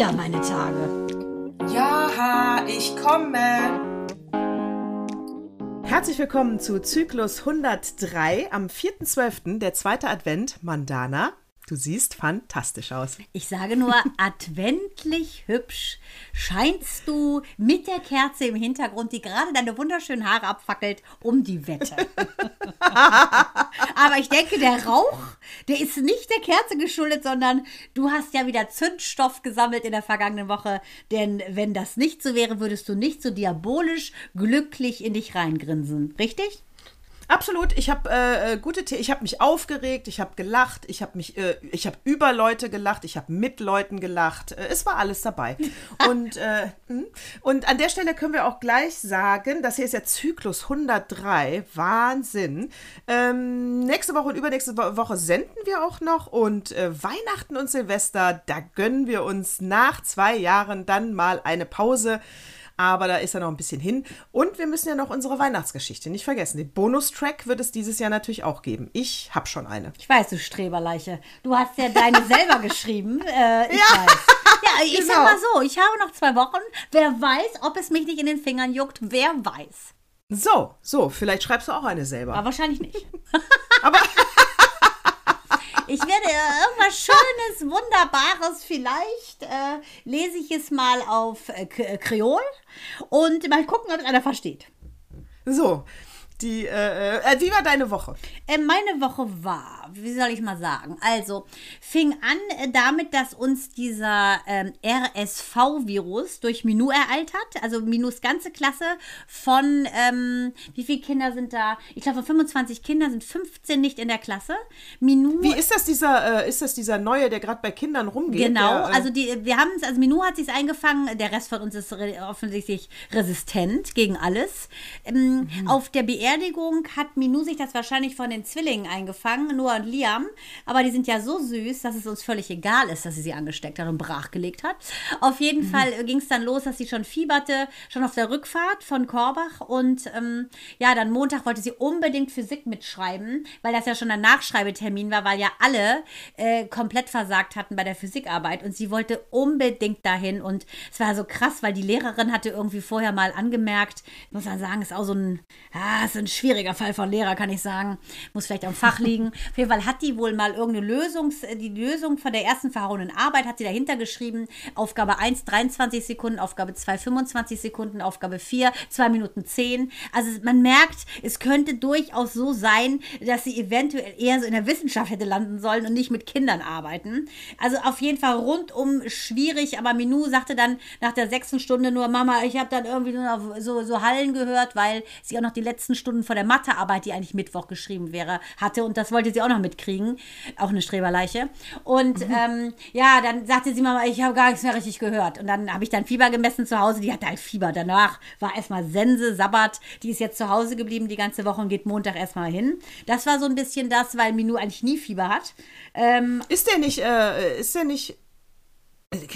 wieder meine Tage. Ja, ich komme. Herzlich willkommen zu Zyklus 103 am 4.12., der zweite Advent, Mandana. Du siehst fantastisch aus. Ich sage nur, adventlich hübsch scheinst du mit der Kerze im Hintergrund, die gerade deine wunderschönen Haare abfackelt, um die Wette. Aber ich denke, der Rauch, der ist nicht der Kerze geschuldet, sondern du hast ja wieder Zündstoff gesammelt in der vergangenen Woche. Denn wenn das nicht so wäre, würdest du nicht so diabolisch glücklich in dich reingrinsen. Richtig? Absolut. Ich habe äh, äh, gute The ich habe mich aufgeregt, ich habe gelacht, ich habe mich äh, ich habe über Leute gelacht, ich habe mit Leuten gelacht. Äh, es war alles dabei. und äh, hm? und an der Stelle können wir auch gleich sagen, das hier ist ja Zyklus 103, Wahnsinn. Ähm, nächste Woche und übernächste Woche senden wir auch noch und äh, Weihnachten und Silvester, da gönnen wir uns nach zwei Jahren dann mal eine Pause aber da ist ja noch ein bisschen hin. Und wir müssen ja noch unsere Weihnachtsgeschichte nicht vergessen. Den Bonustrack wird es dieses Jahr natürlich auch geben. Ich habe schon eine. Ich weiß, du Streberleiche. Du hast ja deine selber geschrieben. Äh, ich ja. weiß. Ja, ich genau. sag mal so, ich habe noch zwei Wochen. Wer weiß, ob es mich nicht in den Fingern juckt, wer weiß. So, so, vielleicht schreibst du auch eine selber. Aber wahrscheinlich nicht. Aber ich werde irgendwas Schönes, Wunderbares, vielleicht äh, lese ich es mal auf äh, Kreol und mal gucken, ob es einer versteht. So, die, äh, äh, wie war deine Woche? Äh, meine Woche war, wie soll ich mal sagen? Also, fing an äh, damit, dass uns dieser ähm, RSV-Virus durch Minu ereilt hat. Also Minus ganze Klasse von, ähm, wie viele Kinder sind da? Ich glaube, von 25 Kindern sind 15 nicht in der Klasse. Minu. Wie ist das dieser, äh, ist das dieser neue, der gerade bei Kindern rumgeht? Genau, der, äh, also die, wir haben es, also Minu hat sich eingefangen, der Rest von uns ist offensichtlich resistent gegen alles. Ähm, mhm. Auf der BR Beerdigung hat Minou sich das wahrscheinlich von den Zwillingen eingefangen, Noah und Liam. Aber die sind ja so süß, dass es uns völlig egal ist, dass sie sie angesteckt hat und brachgelegt hat. Auf jeden mhm. Fall ging es dann los, dass sie schon fieberte, schon auf der Rückfahrt von Korbach. Und ähm, ja, dann Montag wollte sie unbedingt Physik mitschreiben, weil das ja schon ein Nachschreibetermin war, weil ja alle äh, komplett versagt hatten bei der Physikarbeit. Und sie wollte unbedingt dahin. Und es war so krass, weil die Lehrerin hatte irgendwie vorher mal angemerkt, muss man sagen, ist auch so ein, ah, ist ein schwieriger Fall von Lehrer, kann ich sagen. Muss vielleicht am Fach liegen. Auf jeden Fall hat die wohl mal irgendeine Lösung, die Lösung von der ersten verhauenen Arbeit hat sie dahinter geschrieben. Aufgabe 1, 23 Sekunden, Aufgabe 2, 25 Sekunden, Aufgabe 4, 2 Minuten 10. Also man merkt, es könnte durchaus so sein, dass sie eventuell eher so in der Wissenschaft hätte landen sollen und nicht mit Kindern arbeiten. Also auf jeden Fall rundum schwierig, aber Minou sagte dann nach der sechsten Stunde nur, Mama, ich habe dann irgendwie nur so, so Hallen gehört, weil sie auch noch die letzten Stunden Stunden vor der Mathearbeit, die eigentlich Mittwoch geschrieben wäre, hatte. Und das wollte sie auch noch mitkriegen. Auch eine Streberleiche. Und mhm. ähm, ja, dann sagte sie Mama, ich habe gar nichts mehr richtig gehört. Und dann habe ich dann Fieber gemessen zu Hause. Die hatte halt Fieber. Danach war erstmal Sense, Sabbat. Die ist jetzt zu Hause geblieben die ganze Woche und geht Montag erstmal hin. Das war so ein bisschen das, weil Minou eigentlich nie Fieber hat. Ähm, ist der nicht, äh, ist der nicht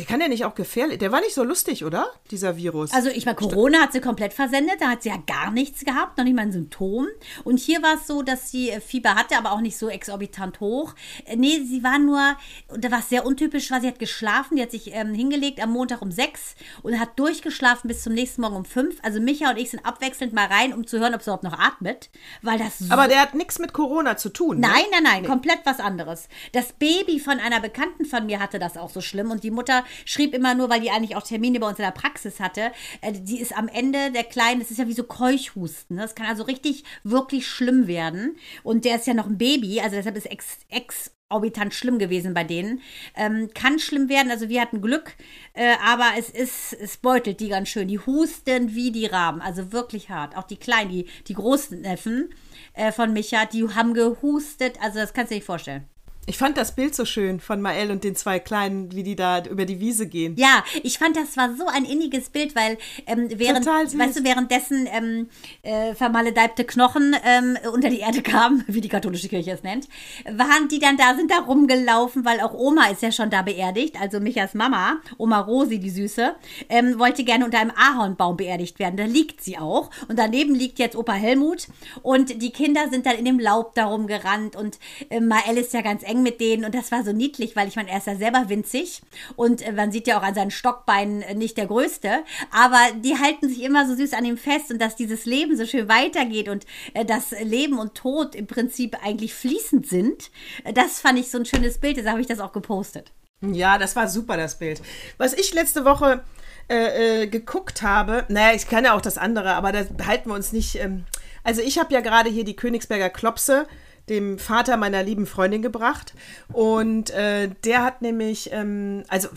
kann der nicht auch gefährlich? Der war nicht so lustig, oder? Dieser Virus. Also, ich meine, Corona hat sie komplett versendet. Da hat sie ja gar nichts gehabt, noch nicht mal ein Symptom. Und hier war es so, dass sie äh, Fieber hatte, aber auch nicht so exorbitant hoch. Äh, nee, sie war nur, da war es sehr untypisch, war, sie hat geschlafen. Die hat sich ähm, hingelegt am Montag um sechs und hat durchgeschlafen bis zum nächsten Morgen um fünf. Also, Micha und ich sind abwechselnd mal rein, um zu hören, ob sie überhaupt noch atmet. Weil das so aber der hat nichts mit Corona zu tun. Ne? Nein, nein, nein, nee. komplett was anderes. Das Baby von einer Bekannten von mir hatte das auch so schlimm und die Mutter Mutter schrieb immer nur, weil die eigentlich auch Termine bei uns in der Praxis hatte, äh, die ist am Ende der Kleinen, das ist ja wie so Keuchhusten. Ne? Das kann also richtig, wirklich schlimm werden. Und der ist ja noch ein Baby, also deshalb ist ex, ex orbitant schlimm gewesen bei denen. Ähm, kann schlimm werden, also wir hatten Glück, äh, aber es ist, es beutelt die ganz schön. Die husten wie die Raben, also wirklich hart. Auch die Kleinen, die, die großen Neffen äh, von Micha, die haben gehustet, also das kannst du dir nicht vorstellen. Ich fand das Bild so schön von Mael und den zwei Kleinen, wie die da über die Wiese gehen. Ja, ich fand das war so ein inniges Bild, weil ähm, während, weißt du, währenddessen ähm, äh, vermaledeibte Knochen ähm, unter die Erde kamen, wie die katholische Kirche es nennt, waren die dann da, sind da rumgelaufen, weil auch Oma ist ja schon da beerdigt, also Michas Mama, Oma Rosi, die Süße, ähm, wollte gerne unter einem Ahornbaum beerdigt werden. Da liegt sie auch. Und daneben liegt jetzt Opa Helmut und die Kinder sind dann in dem Laub darum gerannt und äh, Mael ist ja ganz eng eng mit denen und das war so niedlich, weil ich meine, er ist ja selber winzig und äh, man sieht ja auch an seinen Stockbeinen äh, nicht der Größte, aber die halten sich immer so süß an ihm fest und dass dieses Leben so schön weitergeht und äh, dass Leben und Tod im Prinzip eigentlich fließend sind, das fand ich so ein schönes Bild, deshalb habe ich das auch gepostet. Ja, das war super, das Bild. Was ich letzte Woche äh, geguckt habe, naja, ich kann ja auch das andere, aber da halten wir uns nicht. Ähm, also ich habe ja gerade hier die Königsberger Klopse dem Vater meiner lieben Freundin gebracht. Und äh, der hat nämlich, ähm, also,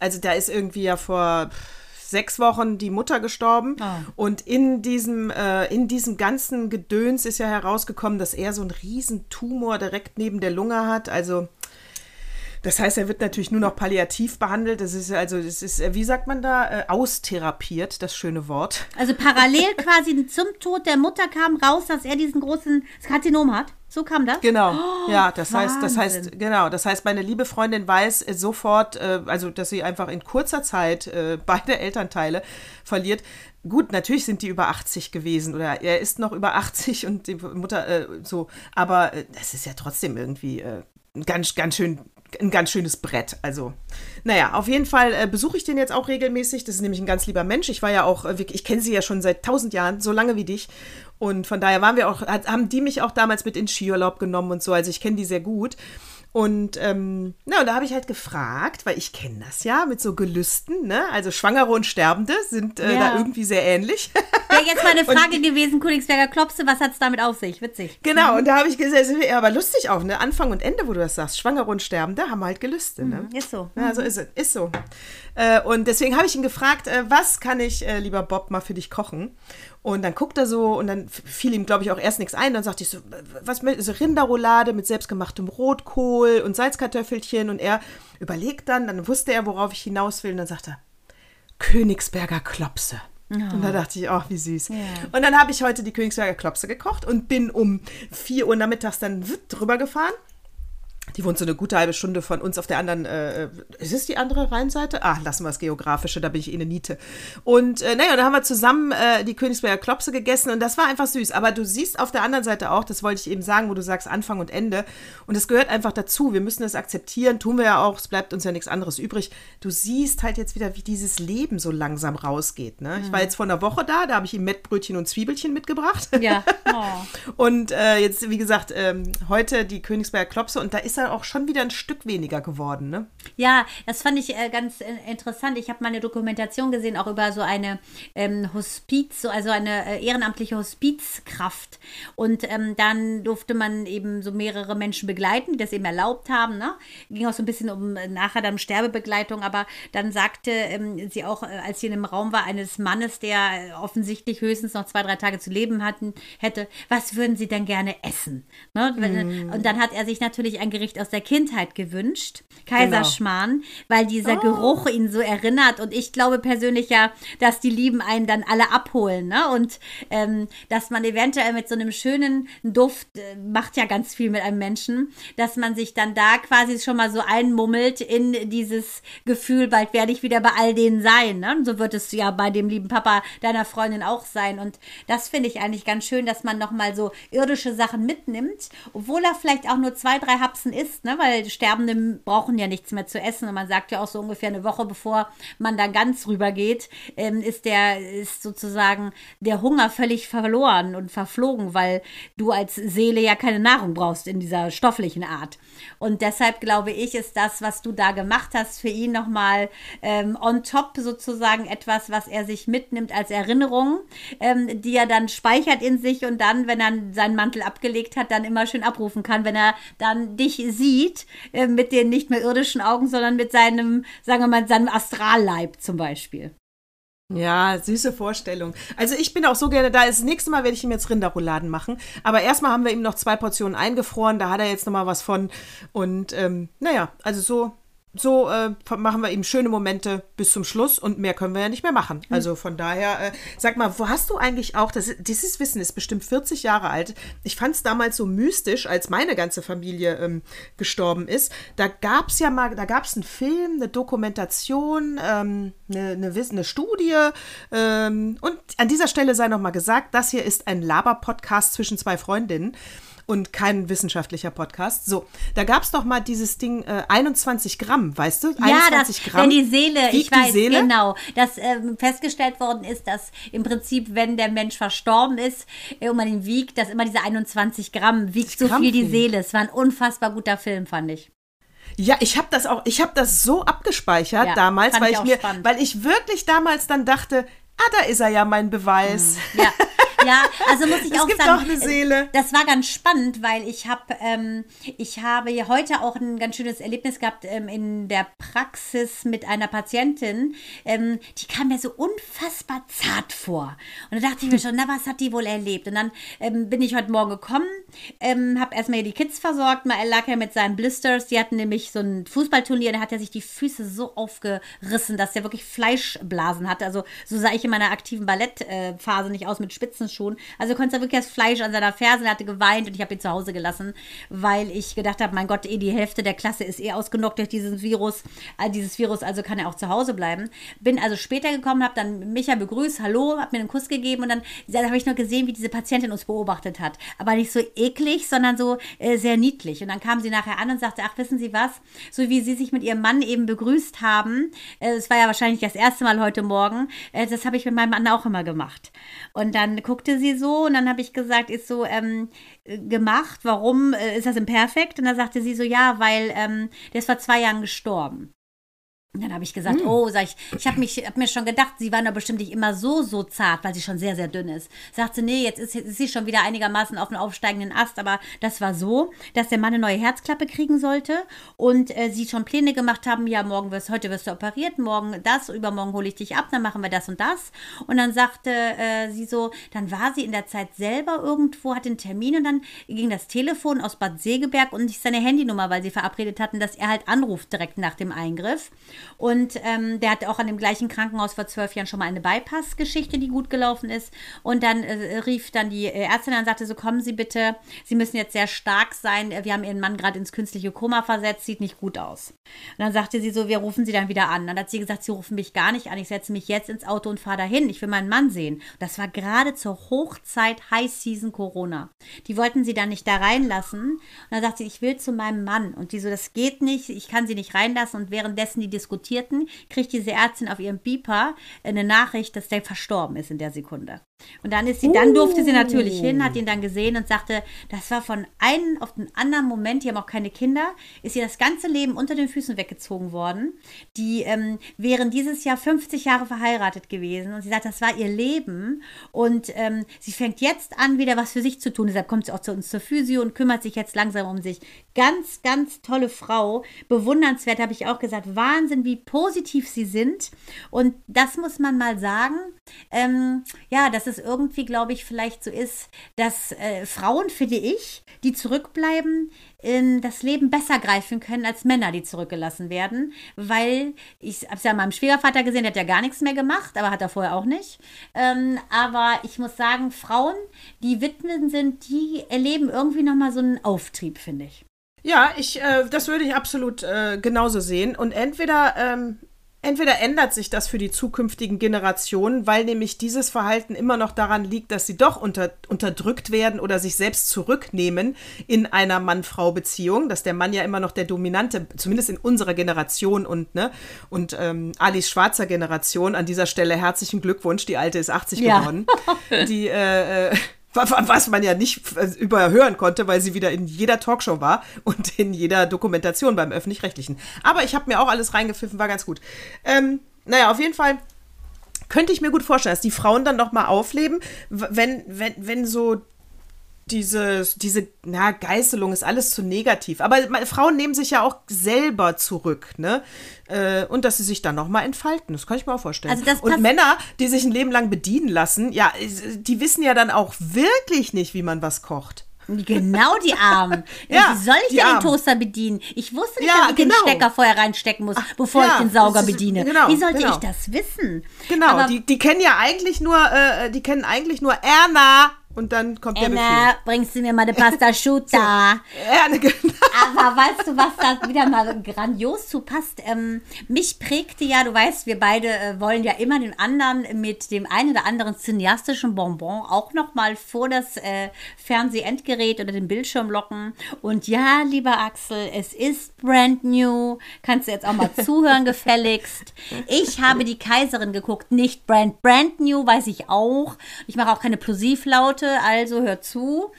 also da ist irgendwie ja vor sechs Wochen die Mutter gestorben. Ah. und in diesem, äh, in diesem ganzen Gedöns ist ja herausgekommen, dass er so einen riesen Tumor direkt neben der Lunge hat, also das heißt, er wird natürlich nur noch palliativ behandelt. Das ist also, das ist, äh, wie sagt man da, äh, austherapiert, das schöne Wort. Also parallel quasi zum Tod der Mutter kam raus, dass er diesen großen Karzinom hat. So kam das? Genau. ja, das heißt, das Wahnsinn. heißt, genau, das heißt, meine liebe Freundin weiß sofort, äh, also, dass sie einfach in kurzer Zeit äh, beide Elternteile verliert. Gut, natürlich sind die über 80 gewesen oder er ist noch über 80 und die Mutter äh, so, aber das ist ja trotzdem irgendwie ganz, ganz schön ein ganz schönes Brett. Also, naja, auf jeden Fall äh, besuche ich den jetzt auch regelmäßig. Das ist nämlich ein ganz lieber Mensch. Ich war ja auch, äh, ich kenne sie ja schon seit tausend Jahren, so lange wie dich. Und von daher waren wir auch, haben die mich auch damals mit in Skiurlaub genommen und so. Also ich kenne die sehr gut. Und ähm, na, und da habe ich halt gefragt, weil ich kenne das ja mit so Gelüsten, ne? Also Schwangere und Sterbende sind äh, Ja. da irgendwie sehr ähnlich. Wäre jetzt mal eine Frage gewesen, Königsberger Klopse, was hat es damit auf sich? Witzig. genau, und da habe ich gesagt, ja, aber lustig auch, ne? Anfang und Ende, wo du das sagst. Schwangere und Sterbende haben halt Gelüste, ne? Ist so. Ja, so ist es. Ist so. Äh, und deswegen habe ich ihn gefragt, äh, was kann ich, äh, lieber Bob, mal für dich kochen? Und dann guckt er so und dann fiel ihm, glaube ich, auch erst nichts ein. Dann sagte ich so, was möchtest so Rinderroulade mit selbstgemachtem Rotkohl und Salzkartoffelchen. Und er überlegt dann, dann wusste er, worauf ich hinaus will. Und dann sagt er, Königsberger Klopse. Und da dachte ich, ach, wie süß. Und dann habe ich heute die Königsberger Klopse gekocht und bin um 4 Uhr nachmittags dann drüber gefahren. Die wohnt so eine gute halbe Stunde von uns auf der anderen, äh, ist es die andere Rheinseite? Ah, lassen wir das Geografische, da bin ich eh eine Niete. Und äh, naja, da haben wir zusammen äh, die Königsberger Klopse gegessen und das war einfach süß. Aber du siehst auf der anderen Seite auch, das wollte ich eben sagen, wo du sagst Anfang und Ende. Und es gehört einfach dazu. Wir müssen das akzeptieren, tun wir ja auch, es bleibt uns ja nichts anderes übrig. Du siehst halt jetzt wieder, wie dieses Leben so langsam rausgeht. Ne? Ich war jetzt vor einer Woche da, da habe ich ihm Mettbrötchen und Zwiebelchen mitgebracht. Ja. Oh. Und äh, jetzt, wie gesagt, ähm, heute die Königsberger Klopse und da ist er auch schon wieder ein Stück weniger geworden, ne? Ja, das fand ich äh, ganz äh, interessant. Ich habe mal eine Dokumentation gesehen, auch über so eine ähm, Hospiz, so, also eine äh, ehrenamtliche Hospizkraft. Und ähm, dann durfte man eben so mehrere Menschen begleiten, die das eben erlaubt haben. Ne? Ging auch so ein bisschen um äh, nachher dann Sterbebegleitung, aber dann sagte ähm, sie auch, äh, als sie in einem Raum war, eines Mannes, der äh, offensichtlich höchstens noch zwei, drei Tage zu leben hatten, hätte, was würden sie denn gerne essen? Ne? Wenn- Und dann hat er sich natürlich ein Gericht aus der Kindheit gewünscht, Kaiserschmarrn, weil dieser Geruch ihn so erinnert. Und ich glaube persönlich ja, dass die Lieben einen dann alle abholen. Ne? Und ähm, dass man eventuell mit so einem schönen Duft, äh, macht ja ganz viel mit einem Menschen, dass man sich dann da quasi schon mal so einmummelt in dieses Gefühl, bald werde ich wieder bei all denen sein. Ne? Und so wird es ja bei dem lieben Papa deiner Freundin auch sein. Und das finde ich eigentlich ganz schön, dass man nochmal so irdische Sachen mitnimmt, obwohl er vielleicht auch nur zwei, drei Hapsen isst, ne? weil Sterbende brauchen ja nichts mehr zu essen. Und man sagt ja auch so ungefähr eine Woche, bevor man dann ganz rübergeht, ähm, ist der, ist sozusagen der Hunger völlig verloren und verflogen, weil du als Seele ja keine Nahrung brauchst in dieser stofflichen Art. Und deshalb glaube ich, ist das, was du da gemacht hast, für ihn nochmal ähm, on top sozusagen etwas, was er sich mitnimmt als Erinnerung, ähm, die er dann speichert in sich und dann, wenn er seinen Mantel abgelegt hat, dann immer schön abrufen kann, wenn er dann dich sieht, äh, mit den nicht mehr irdischen Augen, sondern mit seinem, sagen wir mal, seinem Astralleib zum Beispiel. Ja, süße Vorstellung. Also ich bin auch so gerne da. Das nächste Mal werde ich ihm jetzt Rinderrouladen machen. Aber erstmal haben wir ihm noch zwei Portionen eingefroren. Da hat er jetzt noch mal was von. Und ähm, naja, also so, so äh, machen wir ihm schöne Momente bis zum Schluss. Und mehr können wir ja nicht mehr machen. Also von daher, äh, sag mal, wo hast du eigentlich auch, das, dieses Wissen ist bestimmt 40 Jahre alt. Ich fand es damals so mystisch, als meine ganze Familie ähm, gestorben ist. Da gab es ja mal, da gab es einen Film, eine Dokumentation, ähm, eine, eine, eine Studie. Ähm, und an dieser Stelle sei noch mal gesagt, das hier ist ein Laber-Podcast zwischen zwei Freundinnen. Und kein wissenschaftlicher Podcast. So, da gab es doch mal dieses Ding äh, 21 Gramm, weißt du? Ja, das, wenn die Seele, ich weiß Seele? genau, dass ähm, festgestellt worden ist, dass im Prinzip, wenn der Mensch verstorben ist äh, und man ihn wiegt, dass immer diese 21 Gramm wiegt so Gramm viel die. Seele. Es war ein unfassbar guter Film, fand ich. Ja, ich habe das auch, ich habe das so abgespeichert Ja, damals, weil ich ich mir, spannend. weil ich wirklich damals dann dachte, ah, da ist er ja mein Beweis. Ja, ja, also muss ich Es auch gibt sagen, doch eine Seele. Das war ganz spannend, weil ich habe, ähm, ich habe ja heute auch ein ganz schönes Erlebnis gehabt ähm, in der Praxis mit einer Patientin. Ähm, die kam mir so unfassbar zart vor. Und da dachte ich mir schon, na, was hat die wohl erlebt? Und dann ähm, bin ich heute Morgen gekommen, ähm, habe erstmal hier die Kids versorgt. Mal lag ja mit seinen Blisters. Die hatten nämlich so ein Fußballturnier, da hat er sich die Füße so aufgerissen, dass er wirklich Fleischblasen hatte. Also so sah ich in meiner aktiven Ballettphase nicht aus mit Spitzenschuhen. Also konnte er wirklich das Fleisch an seiner Ferse, er hatte geweint und ich habe ihn zu Hause gelassen, weil ich gedacht habe, mein Gott, eh die Hälfte der Klasse ist eh ausgenockt durch diesen Virus, äh, dieses Virus, also kann er auch zu Hause bleiben. Bin also später gekommen, habe dann Micha begrüßt, hallo, habe mir einen Kuss gegeben und dann, dann habe ich noch gesehen, wie diese Patientin uns beobachtet hat. Aber nicht so eklig, sondern so äh, sehr niedlich. Und dann kam sie nachher an und sagte, ach, wissen Sie was, so wie Sie sich mit Ihrem Mann eben begrüßt haben, äh, es war ja wahrscheinlich das erste Mal heute Morgen, äh, das habe ich mit meinem Mann auch immer gemacht. Und dann guckte sie so und dann habe ich gesagt, ist so ähm, äh, gemacht, warum äh, ist das imperfekt? Und dann sagte sie so, ja, weil ähm, der ist vor zwei Jahren gestorben. Und dann habe ich gesagt, oh, sag ich, ich habe hab mir schon gedacht, sie waren doch bestimmt nicht immer so, so zart, weil sie schon sehr, sehr dünn ist. Sagt sie, nee, jetzt ist, jetzt ist sie schon wieder einigermaßen auf einem aufsteigenden Ast, aber das war so, dass der Mann eine neue Herzklappe kriegen sollte und äh, sie schon Pläne gemacht haben, ja, morgen wirst, heute wirst du operiert, morgen das, übermorgen hole ich dich ab, dann machen wir das und das. Und dann sagte äh, sie so, dann war sie in der Zeit selber irgendwo, hat den Termin und dann ging das Telefon aus Bad Segeberg und nicht seine Handynummer, weil sie verabredet hatten, dass er halt anruft direkt nach dem Eingriff. Und ähm, der hat auch an dem gleichen Krankenhaus vor zwölf Jahren schon mal eine Bypass-Geschichte, die gut gelaufen ist. Und dann äh, rief dann die äh, Ärztin an und sagte so, kommen Sie bitte, Sie müssen jetzt sehr stark sein. Wir haben Ihren Mann gerade ins künstliche Koma versetzt, sieht nicht gut aus. Und dann sagte sie so, wir rufen Sie dann wieder an. Dann hat sie gesagt, Sie rufen mich gar nicht an. Ich setze mich jetzt ins Auto und fahre dahin. Ich will meinen Mann sehen. Das war gerade zur Hochzeit High Season Corona. Die wollten sie dann nicht da reinlassen. Und dann sagte sie, ich will zu meinem Mann. Und die so, das geht nicht, ich kann sie nicht reinlassen. Und währenddessen die diskutierten, kriegt diese Ärztin auf ihrem Beeper eine Nachricht, dass der verstorben ist in der Sekunde. Und dann ist sie, dann durfte sie natürlich hin, hat ihn dann gesehen und sagte, das war von einem auf den anderen Moment, die haben auch keine Kinder, ist ihr das ganze Leben unter den Füßen weggezogen worden. Die ähm, wären dieses Jahr 50 Jahre verheiratet gewesen und sie sagt, das war ihr Leben und ähm, sie fängt jetzt an, wieder was für sich zu tun. Deshalb kommt sie auch zu uns zur Physio und kümmert sich jetzt langsam um sich. Ganz, ganz tolle Frau, bewundernswert, habe ich auch gesagt. Wahnsinn, wie positiv sie sind und das muss man mal sagen. Ähm, ja, es irgendwie, glaube ich, vielleicht so ist, dass äh, Frauen, finde ich, die zurückbleiben, in das Leben besser greifen können als Männer, die zurückgelassen werden. Weil ich habe es ja meinem Schwiegervater gesehen, der hat ja gar nichts mehr gemacht, aber hat er vorher auch nicht. Ähm, aber ich muss sagen, Frauen, die Witwen sind, die erleben irgendwie nochmal so einen Auftrieb, finde ich. Ja, ich, äh, das würde ich absolut äh, genauso sehen. Und entweder, ähm, entweder ändert sich das für die zukünftigen Generationen, weil nämlich dieses Verhalten immer noch daran liegt, dass sie doch unter, unterdrückt werden oder sich selbst zurücknehmen in einer Mann-Frau-Beziehung, dass der Mann ja immer noch der Dominante, zumindest in unserer Generation und, ne, und ähm, Alis schwarzer Generation, an dieser Stelle herzlichen Glückwunsch, die alte ist 80 Ja. geworden, die, äh, äh, was man ja nicht äh, überhören konnte, weil sie wieder in jeder Talkshow war und in jeder Dokumentation beim öffentlich-rechtlichen. Aber ich habe mir auch alles reingepfiffen, war ganz gut. Ähm, naja, auf jeden Fall könnte ich mir gut vorstellen, dass die Frauen dann noch mal aufleben, wenn, wenn, wenn so diese, diese, na, Geißelung ist alles zu negativ. Aber Frauen nehmen sich ja auch selber zurück, ne? Äh, und dass sie sich dann noch mal entfalten. Das kann ich mir auch vorstellen. Also und Männer, die sich ein Leben lang bedienen lassen, ja, die wissen ja dann auch wirklich nicht, wie man was kocht. Genau die Armen. Ja, Wie soll ich denn den. Toaster bedienen? Ich wusste nicht, Ja, dass ich genau. den Stecker vorher reinstecken muss, bevor ja, ich den Sauger ist- bediene. genau, Wie sollte genau. ich das wissen? Genau, die, die kennen ja eigentlich nur, äh, die kennen eigentlich nur Erna, und dann kommt der Anna, Befehl. bringst du mir mal die Pasta Asciutta? Ja, ne, genau. Aber weißt du, was da wieder mal grandios zu passt? Ähm, mich prägte ja, du weißt, wir beide äh, wollen ja immer den anderen mit dem einen oder anderen cineastischen Bonbon auch noch mal vor das äh, Fernseh-Endgerät oder den Bildschirm locken. Und ja, lieber Axel, es ist brand new. Kannst du jetzt auch mal zuhören, gefälligst. Ich habe die Kaiserin geguckt, nicht brand, brand new, weiß ich auch. Ich mache auch keine Plosivlaute, also hör zu.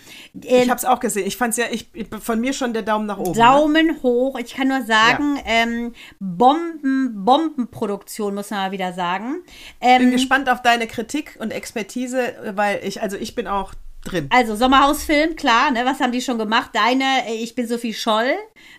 Äh, Ich hab's auch gesehen. Ich fand's ja, ich, von mir schon der Daumen nach oben. ne? Daumen hoch. Ich kann nur sagen, ähm, Bomben, Bombenproduktion, muss man mal wieder sagen. Ähm, Bin gespannt auf deine Kritik und Expertise, weil ich, also ich bin auch drin. also Sommerhausfilm, klar, ne? Was haben die schon gemacht? Deine, äh, ich bin Sophie Scholl,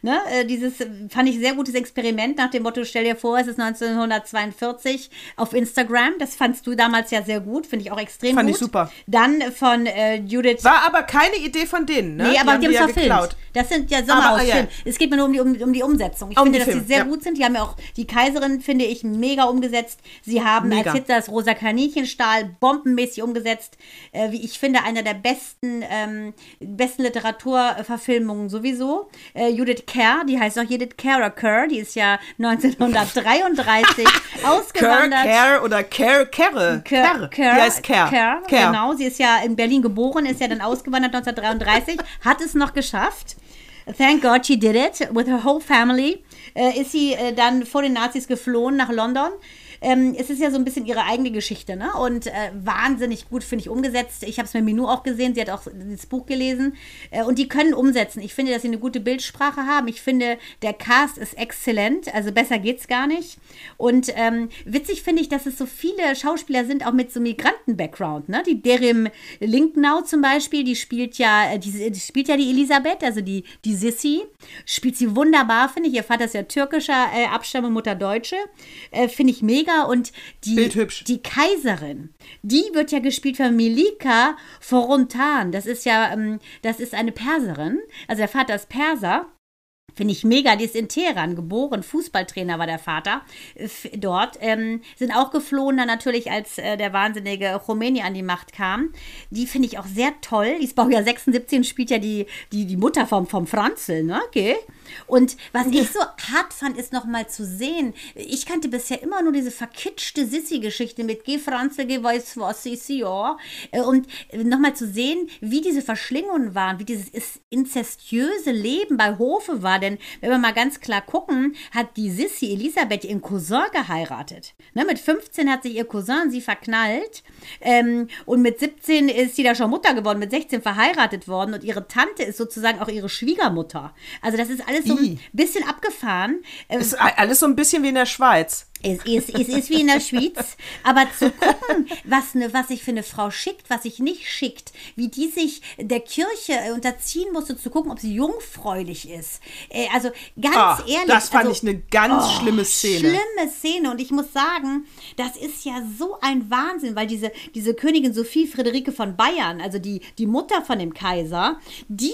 ne? Äh, Dieses äh, fand ich sehr gutes Experiment nach dem Motto, stell dir vor, es ist 1942 auf Instagram. Das fandst du damals ja sehr gut, finde ich auch extrem Fand gut. ich super. Dann von äh, Judith War aber keine Idee von denen, ne? Nee, aber die, haben es ja verfilmt. geklaut. Das sind ja Aber, Sommerhausfilme. ja. Es geht mir nur um die, um, um die Umsetzung. Ich Um finde, dass sie Film, sehr ja. gut sind. Die haben ja auch die Kaiserin, finde ich, mega umgesetzt. Sie haben Mega. als Hitler das rosa Kaninchenstahl bombenmäßig umgesetzt. Äh, wie ich finde, einer der besten, ähm, besten Literaturverfilmungen sowieso. Äh, Judith Kerr, die heißt auch Judith Kerr, Kerr, die ist ja 1933 Kerr, ausgewandert. Kerr oder Kerr, Kerre. Kerr, Kerr. Die heißt Kerr. Kerr, Kerr. genau. Sie ist ja in Berlin geboren, ist ja dann ausgewandert 1933, hat es noch geschafft. Thank God she did it with her whole family. Äh, ist sie äh, dann vor den Nazis geflohen nach London. Ähm, es ist ja so ein bisschen ihre eigene Geschichte, ne? Und äh, wahnsinnig gut, finde ich, umgesetzt. Ich habe es mit Minou auch gesehen, sie hat auch das Buch gelesen. Äh, und die können umsetzen. Ich finde, dass sie eine gute Bildsprache haben. Ich finde, der Cast ist exzellent. Also besser geht's gar nicht. Und ähm, witzig finde ich, dass es so viele Schauspieler sind, auch mit so Migranten-Background, ne? Die Derim Linknau zum Beispiel, die spielt ja, äh, die, die spielt ja die Elisabeth, also die, die Sissi. Spielt sie wunderbar, finde ich. Ihr Vater ist ja türkischer äh, Abstammung, Mutter Deutsche. Äh, finde ich mega. Und die, Bildhübsch. die Kaiserin, die wird ja gespielt von Melika Forontan. Das ist ja, ähm, das ist eine Perserin. Also der Vater ist Perser. Finde ich mega. Die ist in Teheran geboren. Fußballtrainer war der Vater f- dort. Ähm, sind auch geflohen dann natürlich, als äh, der wahnsinnige Khomeini an die Macht kam. Die finde ich auch sehr toll. Die ist Baujahr 76 und spielt ja die, die, die Mutter vom, vom Franzl, ne? Okay. Und was ich so hart fand, ist nochmal zu sehen. Ich kannte bisher immer nur diese verkitschte Sissi-Geschichte mit Geh Franzl, geh weiß was, Sissi, ja. Äh, Und nochmal zu sehen, wie diese Verschlingungen waren, wie dieses inzestiöse Leben bei Hofe war. Denn wenn wir mal ganz klar gucken, hat die Sissi Elisabeth ihren Cousin geheiratet. Ne, mit 15 hat sich ihr Cousin sie verknallt. Ähm, und mit 17 ist sie da schon Mutter geworden, mit 16 verheiratet worden. Und ihre Tante ist sozusagen auch ihre Schwiegermutter. Also das ist alles so ein bisschen abgefahren. Ähm, Ist alles so ein bisschen wie in der Schweiz. Es ist, es ist wie in der Schweiz, aber zu gucken, was, ne, was sich für eine Frau schickt, was sich nicht schickt, wie die sich der Kirche äh, unterziehen musste, zu gucken, ob sie jungfräulich ist. Äh, also ganz Ah, ehrlich. das fand also, ich eine ganz Oh, schlimme Szene. Schlimme Szene. Und ich muss sagen, das ist ja so ein Wahnsinn, weil diese, diese Königin Sophie Friederike von Bayern, also die, die Mutter von dem Kaiser, die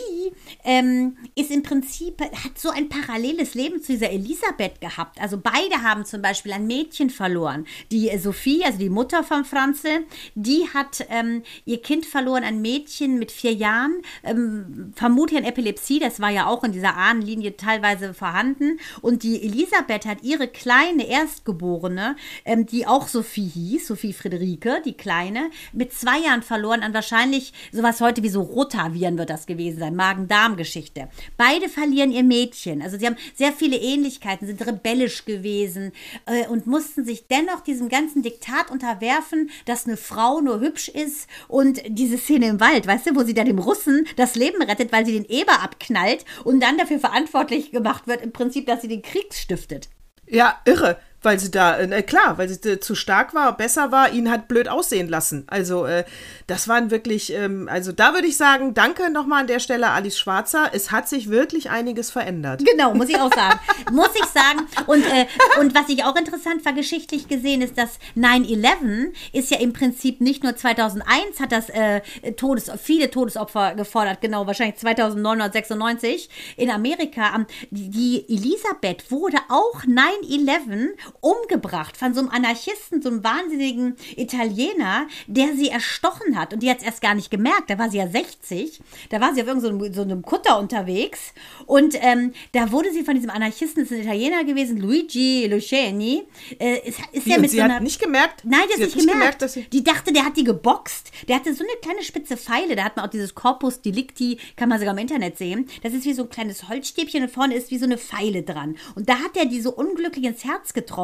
ähm, ist im Prinzip, hat so ein paralleles Leben zu dieser Elisabeth gehabt. Also beide haben zum Beispiel ein Mädchen verloren. Die Sophie, also die Mutter von Franzl, die hat ähm, ihr Kind verloren, ein Mädchen mit vier Jahren, ähm, vermutlich an Epilepsie, das war ja auch in dieser Ahnenlinie teilweise vorhanden. Und die Elisabeth hat ihre kleine Erstgeborene, ähm, die auch Sophie hieß, Sophie Friederike, die kleine, mit zwei Jahren verloren an wahrscheinlich sowas heute wie so Rotaviren wird das gewesen sein, Magen-Darm-Geschichte. Beide verlieren ihr Mädchen. Also sie haben sehr viele Ähnlichkeiten, sind rebellisch gewesen äh, und mussten sich dennoch diesem ganzen Diktat unterwerfen, dass eine Frau nur hübsch ist und diese Szene im Wald, weißt du, wo sie dann dem Russen das Leben rettet, weil sie den Eber abknallt und dann dafür verantwortlich gemacht wird, im Prinzip, dass sie den Krieg stiftet. Ja, irre. Weil sie da, äh, klar, weil sie äh, zu stark war, besser war, ihn hat blöd aussehen lassen. Also, äh, das waren wirklich, ähm, also da würde ich sagen, danke nochmal an der Stelle, Alice Schwarzer. Es hat sich wirklich einiges verändert. Genau, muss ich auch sagen. muss ich sagen. Und, äh, und was ich auch interessant war, geschichtlich gesehen, ist, dass 9-11 ist ja im Prinzip nicht nur 2001 hat das äh, Todes, viele Todesopfer gefordert, genau, wahrscheinlich 2996 in Amerika. Am- Die die Elisabeth wurde auch 9-11 umgebracht von so einem Anarchisten, so einem wahnsinnigen Italiener, der sie erstochen hat. Und die hat es erst gar nicht gemerkt. Da war sie ja 60. Da war sie auf irgendeinem so, so einem Kutter unterwegs. Und ähm, da wurde sie von diesem Anarchisten, das ist ein Italiener gewesen, Luigi Luceni, äh, ist, ist Wie, ja mit sie so hat einer. nicht gemerkt? Nein, der Sie hat hat nicht gemerkt. gemerkt, dass sie- die dachte, der hat die geboxt. Der hatte so eine kleine spitze Pfeile. Da hat man auch dieses Corpus Delicti, kann man sogar im Internet sehen. Das ist wie so ein kleines Holzstäbchen und vorne ist wie so eine Pfeile dran. Und da hat er die so unglücklich ins Herz getroffen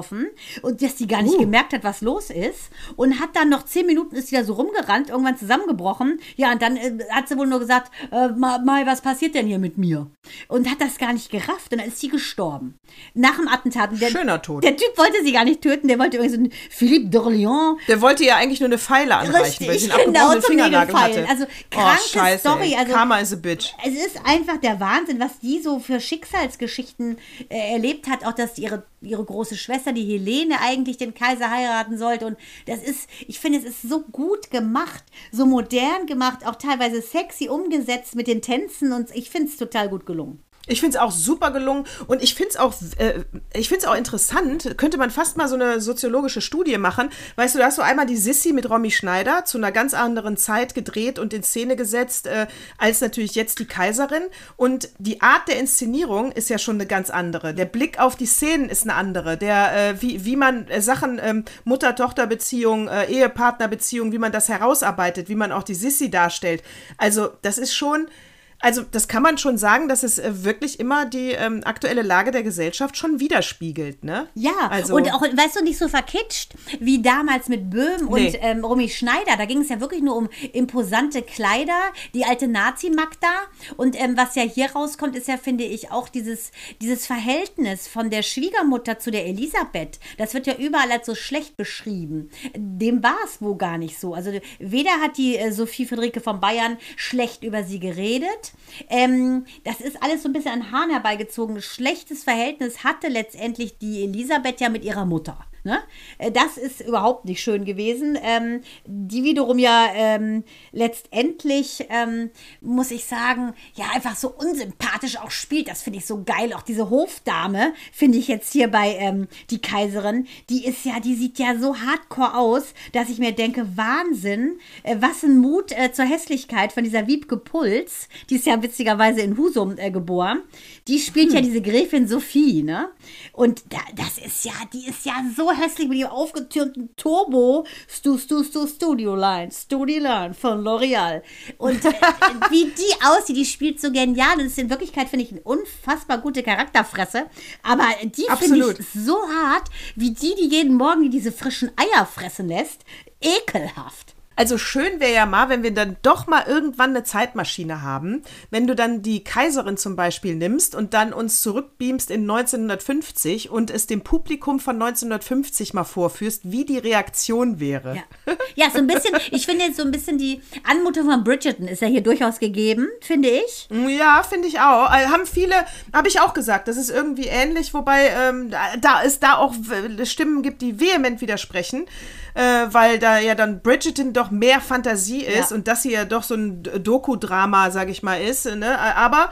und dass die gar nicht gemerkt hat, was los ist. Und hat dann noch zehn Minuten ist die da so rumgerannt, irgendwann zusammengebrochen. Ja, und dann äh, hat sie wohl nur gesagt, äh, Mai, was passiert denn hier mit mir? Und hat das gar nicht gerafft. Und dann ist sie gestorben. Nach dem Attentat. Der, Schöner Tod. Der Typ wollte sie gar nicht töten. Der wollte irgendwie so einen Philippe d'Orléans Der wollte ihr eigentlich nur eine Pfeile anreichen, weil sie einen genau, zum Fingernagel hatte. Also oh, kranke scheiße, Story. Also, Karma is a bitch. es ist einfach der Wahnsinn, was die so für Schicksalsgeschichten äh, erlebt hat. Auch, dass ihre, ihre große Schwester, die Helene, eigentlich den Kaiser heiraten sollte. Und das ist, ich finde, es ist so gut gemacht, so modern gemacht, auch teilweise sexy umgesetzt mit den Tänzen. Und ich finde es total gut gelungen. Ich finde es auch super gelungen und ich finde es auch, äh, ich finde es auch interessant. Könnte man fast mal so eine soziologische Studie machen. Weißt du, da hast du einmal die Sissi mit Romy Schneider zu einer ganz anderen Zeit gedreht und in Szene gesetzt, äh, als natürlich jetzt die Kaiserin. Und die Art der Inszenierung ist ja schon eine ganz andere. Der Blick auf die Szenen ist eine andere. Der, äh, wie, wie man äh, Sachen, ähm, Mutter-Tochter-Beziehung, äh, Ehepartner-Beziehung, wie man das herausarbeitet, wie man auch die Sissi darstellt. Also, das ist schon. Also das kann man schon sagen, dass es äh, wirklich immer die ähm, aktuelle Lage der Gesellschaft schon widerspiegelt, ne? Ja, also, und auch, weißt du, nicht so verkitscht wie damals mit Böhm und Nee. ähm, Romy Schneider. Da ging es ja wirklich nur um imposante Kleider, die alte Nazi-Magda. Und ähm, was ja hier rauskommt, ist ja, finde ich, auch dieses, dieses Verhältnis von der Schwiegermutter zu der Elisabeth. Das wird ja überall als so schlecht beschrieben. Dem war es wohl gar nicht so. Also weder hat die äh, Sophie Friederike von Bayern schlecht über sie geredet. Ähm, das ist alles so ein bisschen an Haaren herbeigezogen. Schlechtes Verhältnis hatte letztendlich die Elisabeth ja mit ihrer Mutter. Ne? Äh, Das ist überhaupt nicht schön gewesen. Ähm, die wiederum ja ähm, letztendlich, ähm, muss ich sagen, ja einfach so unsympathisch auch spielt. Das finde ich so geil. Auch diese Hofdame finde ich jetzt hier bei ähm, die Kaiserin. Die ist ja, die sieht ja so hardcore aus, dass ich mir denke, Wahnsinn, äh, was ein Mut äh, zur Hässlichkeit von dieser Wiebke Puls. Die ist ja witzigerweise in Husum äh, geboren. Die spielt ja diese Gräfin Sophie, ne? Und da, das ist ja, die ist ja so hässlich mit ihrem aufgetürmten Turbo Stu, Stu, Stu, Studio Line, Studio Line von L'Oreal. Und äh, wie die aussieht, die spielt so genial. Und ist in Wirklichkeit, finde ich, eine unfassbar gute Charakterfresse. Aber die finde ich so hart, wie die, die jeden Morgen diese frischen Eier fressen lässt. Ekelhaft. Also schön wäre ja mal, wenn wir dann doch mal irgendwann eine Zeitmaschine haben, wenn du dann die Kaiserin zum Beispiel nimmst und dann uns zurückbeamst in 1950 und es dem Publikum von 1950 mal vorführst, wie die Reaktion wäre. Ja. ja, so ein bisschen, ich finde jetzt so ein bisschen die Anmutung von Bridgerton ist ja hier durchaus gegeben, finde ich. Ja, finde ich auch. Äh, Haben viele, habe ich auch gesagt, das ist irgendwie ähnlich, wobei ähm, da, es da auch Stimmen gibt, die vehement widersprechen, äh, weil da ja dann Bridgerton doch mehr Fantasie ist Ja. und das hier ja doch so ein Doku-Drama, sag ich mal, ist. Ne? Aber,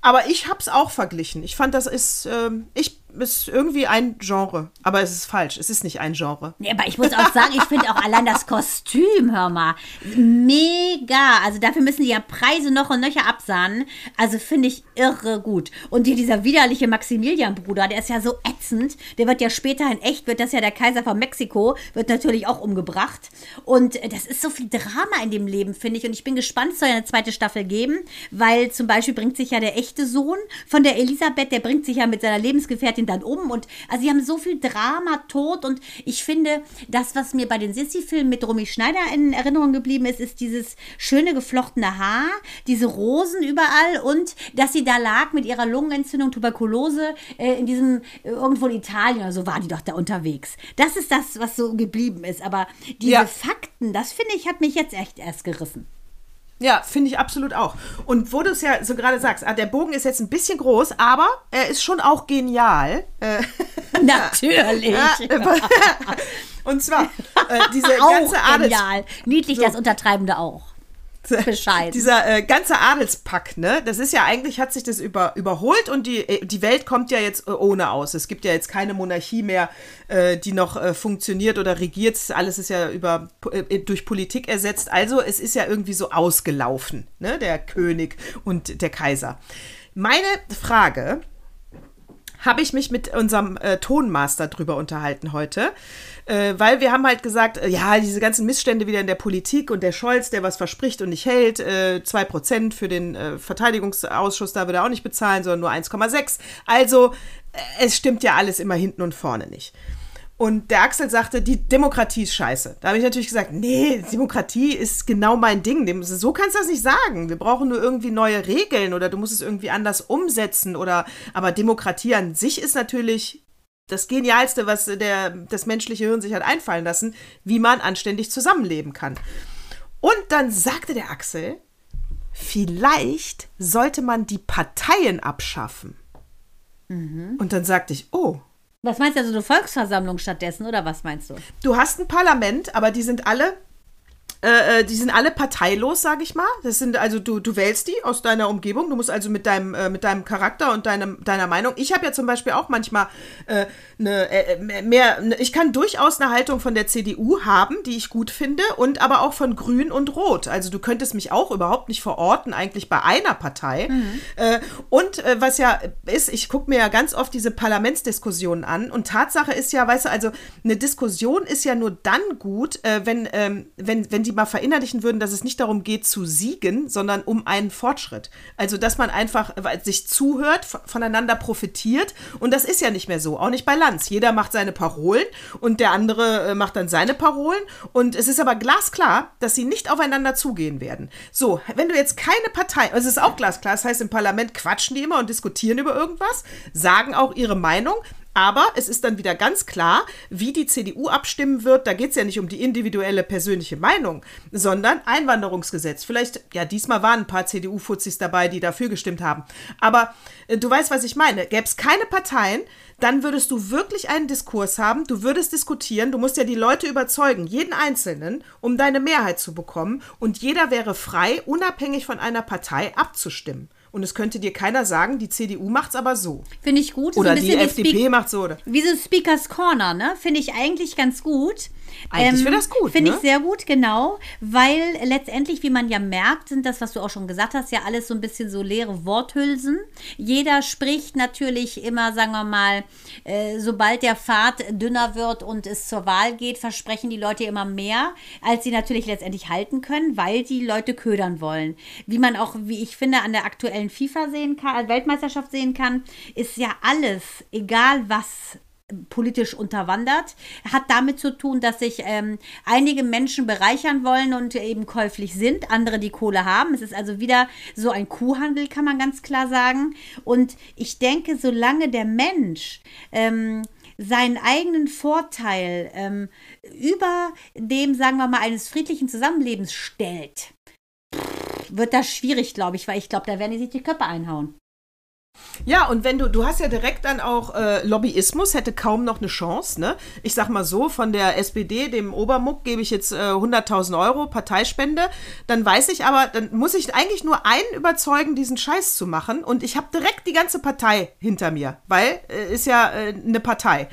aber ich hab's auch verglichen. Ich fand, das ist, ähm, ich ist irgendwie ein Genre, aber es ist falsch. Es ist nicht ein Genre. Nee, aber ich muss auch sagen, ich finde auch allein das Kostüm, hör mal, mega. Also dafür müssen die ja Preise noch und nöcher absahnen. Also finde ich irre gut. Und hier dieser widerliche Maximilian-Bruder, der ist ja so ätzend. Der wird ja später in echt, wird das ja der Kaiser von Mexiko, wird natürlich auch umgebracht. Und das ist so viel Drama in dem Leben, finde ich. Und ich bin gespannt, es soll ja eine zweite Staffel geben, weil zum Beispiel bringt sich ja der echte Sohn von der Elisabeth, der bringt sich ja mit seiner Lebensgefährtin dann um. Und also sie haben so viel Drama, Tod. Und ich finde, das, was mir bei den Sissi-Filmen mit Romy Schneider in Erinnerung geblieben ist, ist dieses schöne geflochtene Haar, diese Rosen überall und dass sie da lag mit ihrer Lungenentzündung, Tuberkulose äh, in diesem, äh, irgendwo in Italien oder so war die doch da unterwegs. Das ist das, was so geblieben ist. Aber diese Ja. Fakten, das finde ich, hat mich jetzt echt erst gerissen. Ja, finde ich absolut auch. Und wo du es ja so gerade sagst, ah, der Bogen ist jetzt ein bisschen groß, aber er ist schon auch genial. Äh, Natürlich. und zwar äh, diese auch ganze Adels genial. Niedlich das Untertreibende auch. bescheiden. Dieser äh, ganze Adelspack, ne? Das ist ja eigentlich, hat sich das über, überholt und die, äh, die Welt kommt ja jetzt äh, ohne aus. Es gibt ja jetzt keine Monarchie mehr, äh, die noch äh, funktioniert oder regiert. Alles ist ja über, äh, durch Politik ersetzt. Also es ist ja irgendwie so ausgelaufen, ne? Der König und der Kaiser. Meine Frage habe ich mich mit unserem äh, Tonmaster drüber unterhalten heute, äh, weil wir haben halt gesagt, äh, ja, diese ganzen Missstände wieder in der Politik und der Scholz, der was verspricht und nicht hält, äh, 2% für den äh, Verteidigungsausschuss, da wird er auch nicht bezahlen, sondern nur 1,6. Also äh, es stimmt ja alles immer hinten und vorne nicht. Und der Axel sagte, die Demokratie ist scheiße. Da habe ich natürlich gesagt, nee, Demokratie ist genau mein Ding. So kannst du das nicht sagen. Wir brauchen nur irgendwie neue Regeln oder du musst es irgendwie anders umsetzen oder, aber Demokratie an sich ist natürlich das Genialste, was der, das menschliche Hirn sich hat einfallen lassen, wie man anständig zusammenleben kann. Und dann sagte der Axel, vielleicht sollte man die Parteien abschaffen. Mhm. Und dann sagte ich, oh, was meinst du, also eine Volksversammlung stattdessen, oder was meinst du? Du hast ein Parlament, aber die sind alle äh, äh, die sind alle parteilos, sag ich mal. Das sind also du, du wählst die aus deiner Umgebung. Du musst also mit deinem äh, mit deinem Charakter und deinem deiner Meinung. Ich habe ja zum Beispiel auch manchmal äh, eine äh, mehr. Ne, ich kann durchaus eine Haltung von der CDU haben, die ich gut finde, und aber auch von Grün und Rot. Also du könntest mich auch überhaupt nicht verorten eigentlich bei einer Partei. Mhm. Äh, und was ja ist, ich gucke mir ja ganz oft diese Parlamentsdiskussionen an. Und Tatsache ist ja, weißt du, also eine Diskussion ist ja nur dann gut, wenn ähm, wenn wenn die die mal verinnerlichen würden, dass es nicht darum geht zu siegen, sondern um einen Fortschritt. Also, dass man einfach sich zuhört, voneinander profitiert. Und das ist ja nicht mehr so, auch nicht bei Lanz. Jeder macht seine Parolen und der andere äh, macht dann seine Parolen. Und es ist aber glasklar, dass sie nicht aufeinander zugehen werden. So, wenn du jetzt keine Partei, also es ist auch glasklar, das heißt, im Parlament quatschen die immer und diskutieren über irgendwas, sagen auch ihre Meinung, aber es ist dann wieder ganz klar, wie die CDU abstimmen wird. Da geht es ja nicht um die individuelle persönliche Meinung, sondern Einwanderungsgesetz. Vielleicht, ja, diesmal waren ein paar CDU-Fuzis dabei, die dafür gestimmt haben. Aber äh, du weißt, was ich meine. Gäbe es keine Parteien, dann würdest du wirklich einen Diskurs haben, du würdest diskutieren, du musst ja die Leute überzeugen, jeden Einzelnen, um deine Mehrheit zu bekommen. Und jeder wäre frei, unabhängig von einer Partei abzustimmen. Und es könnte dir keiner sagen, die CDU macht es aber so. Finde ich gut. Oder die FDP macht so. Oder? Wie so Speakers Corner, ne? Finde ich eigentlich ganz gut. Eigentlich ähm, das gut. Finde ne? ich sehr gut, genau. Weil letztendlich, wie man ja merkt, sind das, was du auch schon gesagt hast, ja alles so ein bisschen so leere Worthülsen. Jeder spricht natürlich immer, sagen wir mal, äh, sobald der Pfad dünner wird und es zur Wahl geht, versprechen die Leute immer mehr, als sie natürlich letztendlich halten können, weil die Leute ködern wollen. Wie man auch, wie ich finde, an der aktuellen FIFA sehen kann, Weltmeisterschaft sehen kann, ist ja alles, egal was politisch unterwandert, hat damit zu tun, dass sich ähm, einige Menschen bereichern wollen und eben käuflich sind, andere die Kohle haben. Es ist also wieder so ein Kuhhandel, kann man ganz klar sagen. Und ich denke, solange der Mensch ähm, seinen eigenen Vorteil ähm, über dem, sagen wir mal, eines friedlichen Zusammenlebens stellt, wird das schwierig, glaube ich, weil ich glaube, da werden die sich die Köpfe einhauen. Ja, und wenn du, du hast ja direkt dann auch äh, Lobbyismus, hätte kaum noch eine Chance, ne? Ich sag mal so, von der SPD, dem Obermuck, gebe ich jetzt äh, 100.000 Euro Parteispende, dann weiß ich aber, dann muss ich eigentlich nur einen überzeugen, diesen Scheiß zu machen und ich habe direkt die ganze Partei hinter mir, weil äh, ist ja äh, eine Partei.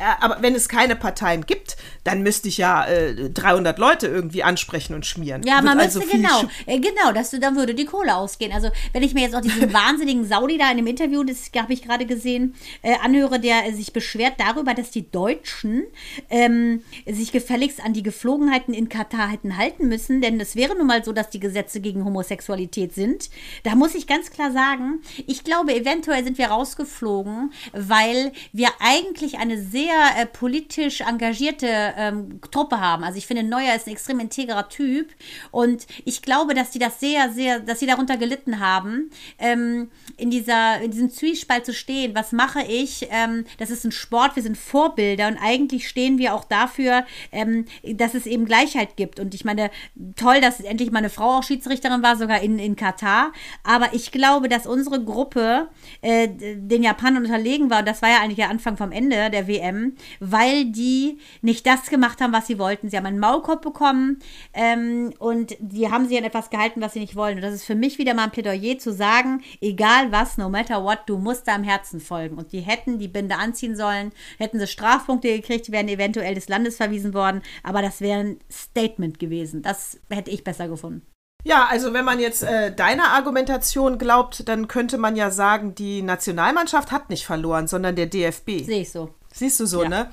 Äh, aber wenn es keine Parteien gibt, dann müsste ich ja äh, 300 Leute irgendwie ansprechen und schmieren. Ja, man also müsste genau, äh, genau, dass du, dann würde die Kohle ausgehen. Also wenn ich mir jetzt auch diesen wahnsinnigen Saudi da in dem Interview, das habe ich gerade gesehen, äh, anhöre, der sich beschwert darüber, dass die Deutschen ähm, sich gefälligst an die Geflogenheiten in Katar hätten halten müssen, denn es wäre nun mal so, dass die Gesetze gegen Homosexualität sind. Da muss ich ganz klar sagen, ich glaube, eventuell sind wir rausgeflogen, weil wir eigentlich eine sehr sehr äh, politisch engagierte ähm, Truppe haben. Also ich finde, Neuer ist ein extrem integrer Typ und ich glaube, dass die das sehr, sehr, dass sie darunter gelitten haben, ähm, in, dieser, in diesem Zwiespalt zu stehen. Was mache ich? Ähm, das ist ein Sport, wir sind Vorbilder und eigentlich stehen wir auch dafür, ähm, dass es eben Gleichheit gibt. Und ich meine, toll, dass endlich mal eine Frau auch Schiedsrichterin war, sogar in, in Katar. Aber ich glaube, dass unsere Gruppe äh, den Japanern unterlegen war. Und das war ja eigentlich der Anfang vom Ende der WM WM, weil die nicht das gemacht haben, was sie wollten. Sie haben einen Maulkorb bekommen ähm, und die haben sich an etwas gehalten, was sie nicht wollen. Und das ist für mich wieder mal ein Plädoyer zu sagen, egal was, no matter what, du musst deinem Herzen folgen. Und die hätten die Binde anziehen sollen, hätten sie Strafpunkte gekriegt, wären eventuell des Landes verwiesen worden. Aber das wäre ein Statement gewesen. Das hätte ich besser gefunden. Ja, also wenn man jetzt äh, deiner Argumentation glaubt, dann könnte man ja sagen, die Nationalmannschaft hat nicht verloren, sondern der DFB. Sehe ich so. Siehst du so, Ja. ne?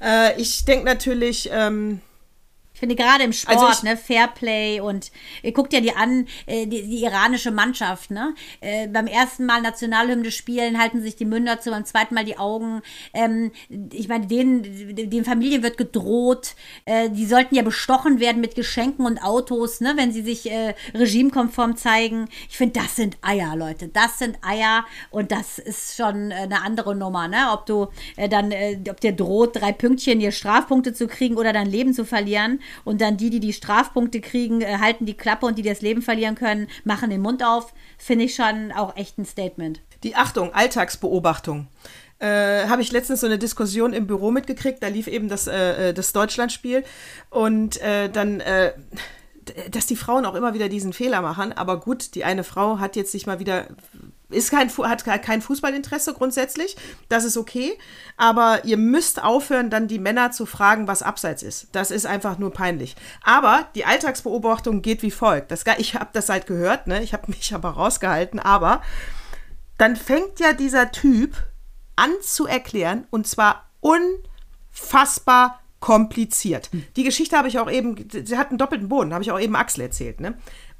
Äh, ich denke natürlich, ähm, Ich finde gerade im Sport, Also ich- ne, Fairplay und ihr guckt ja die an, äh, die, die iranische Mannschaft, ne? Äh, beim ersten Mal Nationalhymne spielen, halten sich die Münder zu, beim zweiten Mal die Augen. Ähm, ich meine, denen, den Familien wird gedroht, äh, die sollten ja bestochen werden mit Geschenken und Autos, ne, wenn sie sich äh, regimekonform zeigen. Ich finde, das sind Eier, Leute. Das sind Eier und das ist schon äh, eine andere Nummer, ne? Ob du äh, dann, äh, ob dir droht, drei Pünktchen, hier Strafpunkte zu kriegen oder dein Leben zu verlieren. Und dann die, die die Strafpunkte kriegen, äh, halten die Klappe und die, die das Leben verlieren können, machen den Mund auf. Finde ich schon auch echt ein Statement. die Achtung, Alltagsbeobachtung. Äh, habe ich letztens so eine Diskussion im Büro mitgekriegt, da lief eben das, äh, äh, das Deutschlandspiel und äh, dann, äh, dass die Frauen auch immer wieder diesen Fehler machen, aber gut, die eine Frau hat jetzt sich mal wieder, ist kein, hat kein Fußballinteresse grundsätzlich, das ist okay, aber ihr müsst aufhören, dann die Männer zu fragen, was abseits ist. Das ist einfach nur peinlich. Aber die Alltagsbeobachtung geht wie folgt. Das, ich habe das halt gehört, ne? ich habe mich aber rausgehalten, aber dann fängt ja dieser Typ an zu erklären und zwar unfassbar kompliziert. Die Geschichte habe ich auch eben, sie hat einen doppelten Boden, habe ich auch eben Axel erzählt, ne?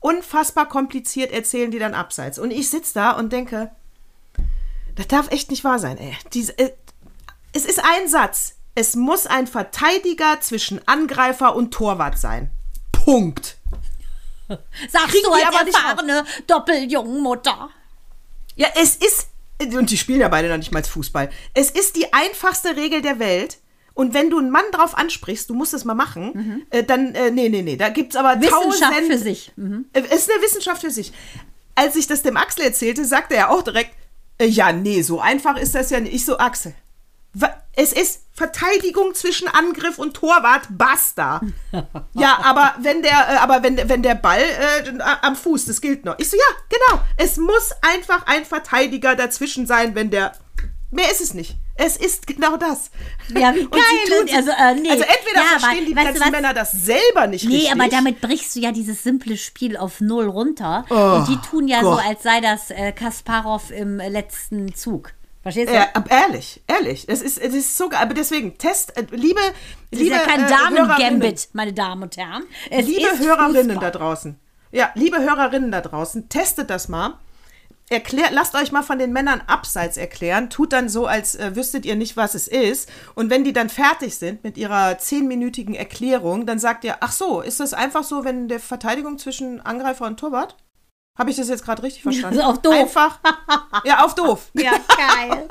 Unfassbar kompliziert erzählen die dann abseits. Und ich sitze da und denke, das darf echt nicht wahr sein, ey. Diese, äh, es ist ein Satz. Es muss ein Verteidiger zwischen Angreifer und Torwart sein. Punkt. Sagst Kriegen du als nicht erfahrene Doppeljungmutter. Ja, es ist, und die spielen ja beide noch nicht mal Fußball. Es ist die einfachste Regel der Welt. Und wenn du einen Mann drauf ansprichst, du musst es mal machen, äh, dann, äh, nee, nee, nee, da gibt's aber Wissenschaft tausend, für sich. Mhm. Äh, Es ist eine Wissenschaft für sich. Als ich das dem Axel erzählte, sagte er auch direkt, äh, ja, nee, so einfach ist das ja nicht. Ich so, Axel, es ist Verteidigung zwischen Angriff und Torwart, basta. ja, aber wenn der, äh, aber wenn, der- wenn der Ball äh, am Fuß, das gilt noch. Ich so, ja, genau. Es muss einfach ein Verteidiger dazwischen sein, wenn der. Mehr ist es nicht. Es ist genau das. Ja, wie Und sie geil. tun- Also, äh, nee. also entweder Ja, aber verstehen die weißt du ganzen? Männer das selber nicht Nee, richtig. aber damit brichst du ja dieses simple Spiel auf null runter. Oh, und die tun ja Gott. so, als sei das äh, Kasparov im äh, letzten Zug. Verstehst du? Ab- ehrlich, ehrlich. Es ist, es ist so geil. Aber deswegen, Test, äh, liebe, das liebe ist ja kein äh, Damen-Gambit, meine Damen und Herren. Es liebe Hörerinnen Fußball. da draußen. Ja, liebe Hörerinnen da draußen, testet das mal. Erklär, lasst euch mal von den Männern abseits erklären. Tut dann so, als äh, wüsstet ihr nicht, was es ist. Und wenn die dann fertig sind mit ihrer zehnminütigen Erklärung, dann sagt ihr, ach so, ist das einfach so, wenn der Verteidigung zwischen Angreifer und Torwart? Habe ich das jetzt gerade richtig verstanden? Also auf doof. Einfach. Ja, auf doof. Ja, geil.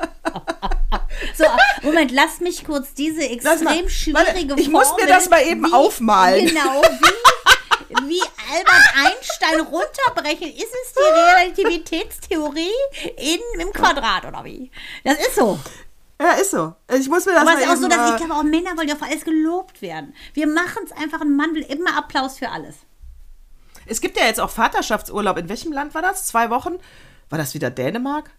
so, Moment, lass mich kurz diese mal. extrem Warte, schwierige ich muss mir Formel, das mal eben aufmalen. Genau, wie, wie Albert Einstein runterbrechen. Ist es die Relativitätstheorie in, im Quadrat oder wie? Das ist so. Ja, ist so. Ich muss mir das Aber mal es ist auch so, dass ich glaube, auch Männer wollen ja für alles gelobt werden. Wir machen es einfach, ein Mann will immer Applaus für alles. Es gibt ja jetzt auch Vaterschaftsurlaub. In welchem Land war das? Zwei Wochen? War das wieder Dänemark?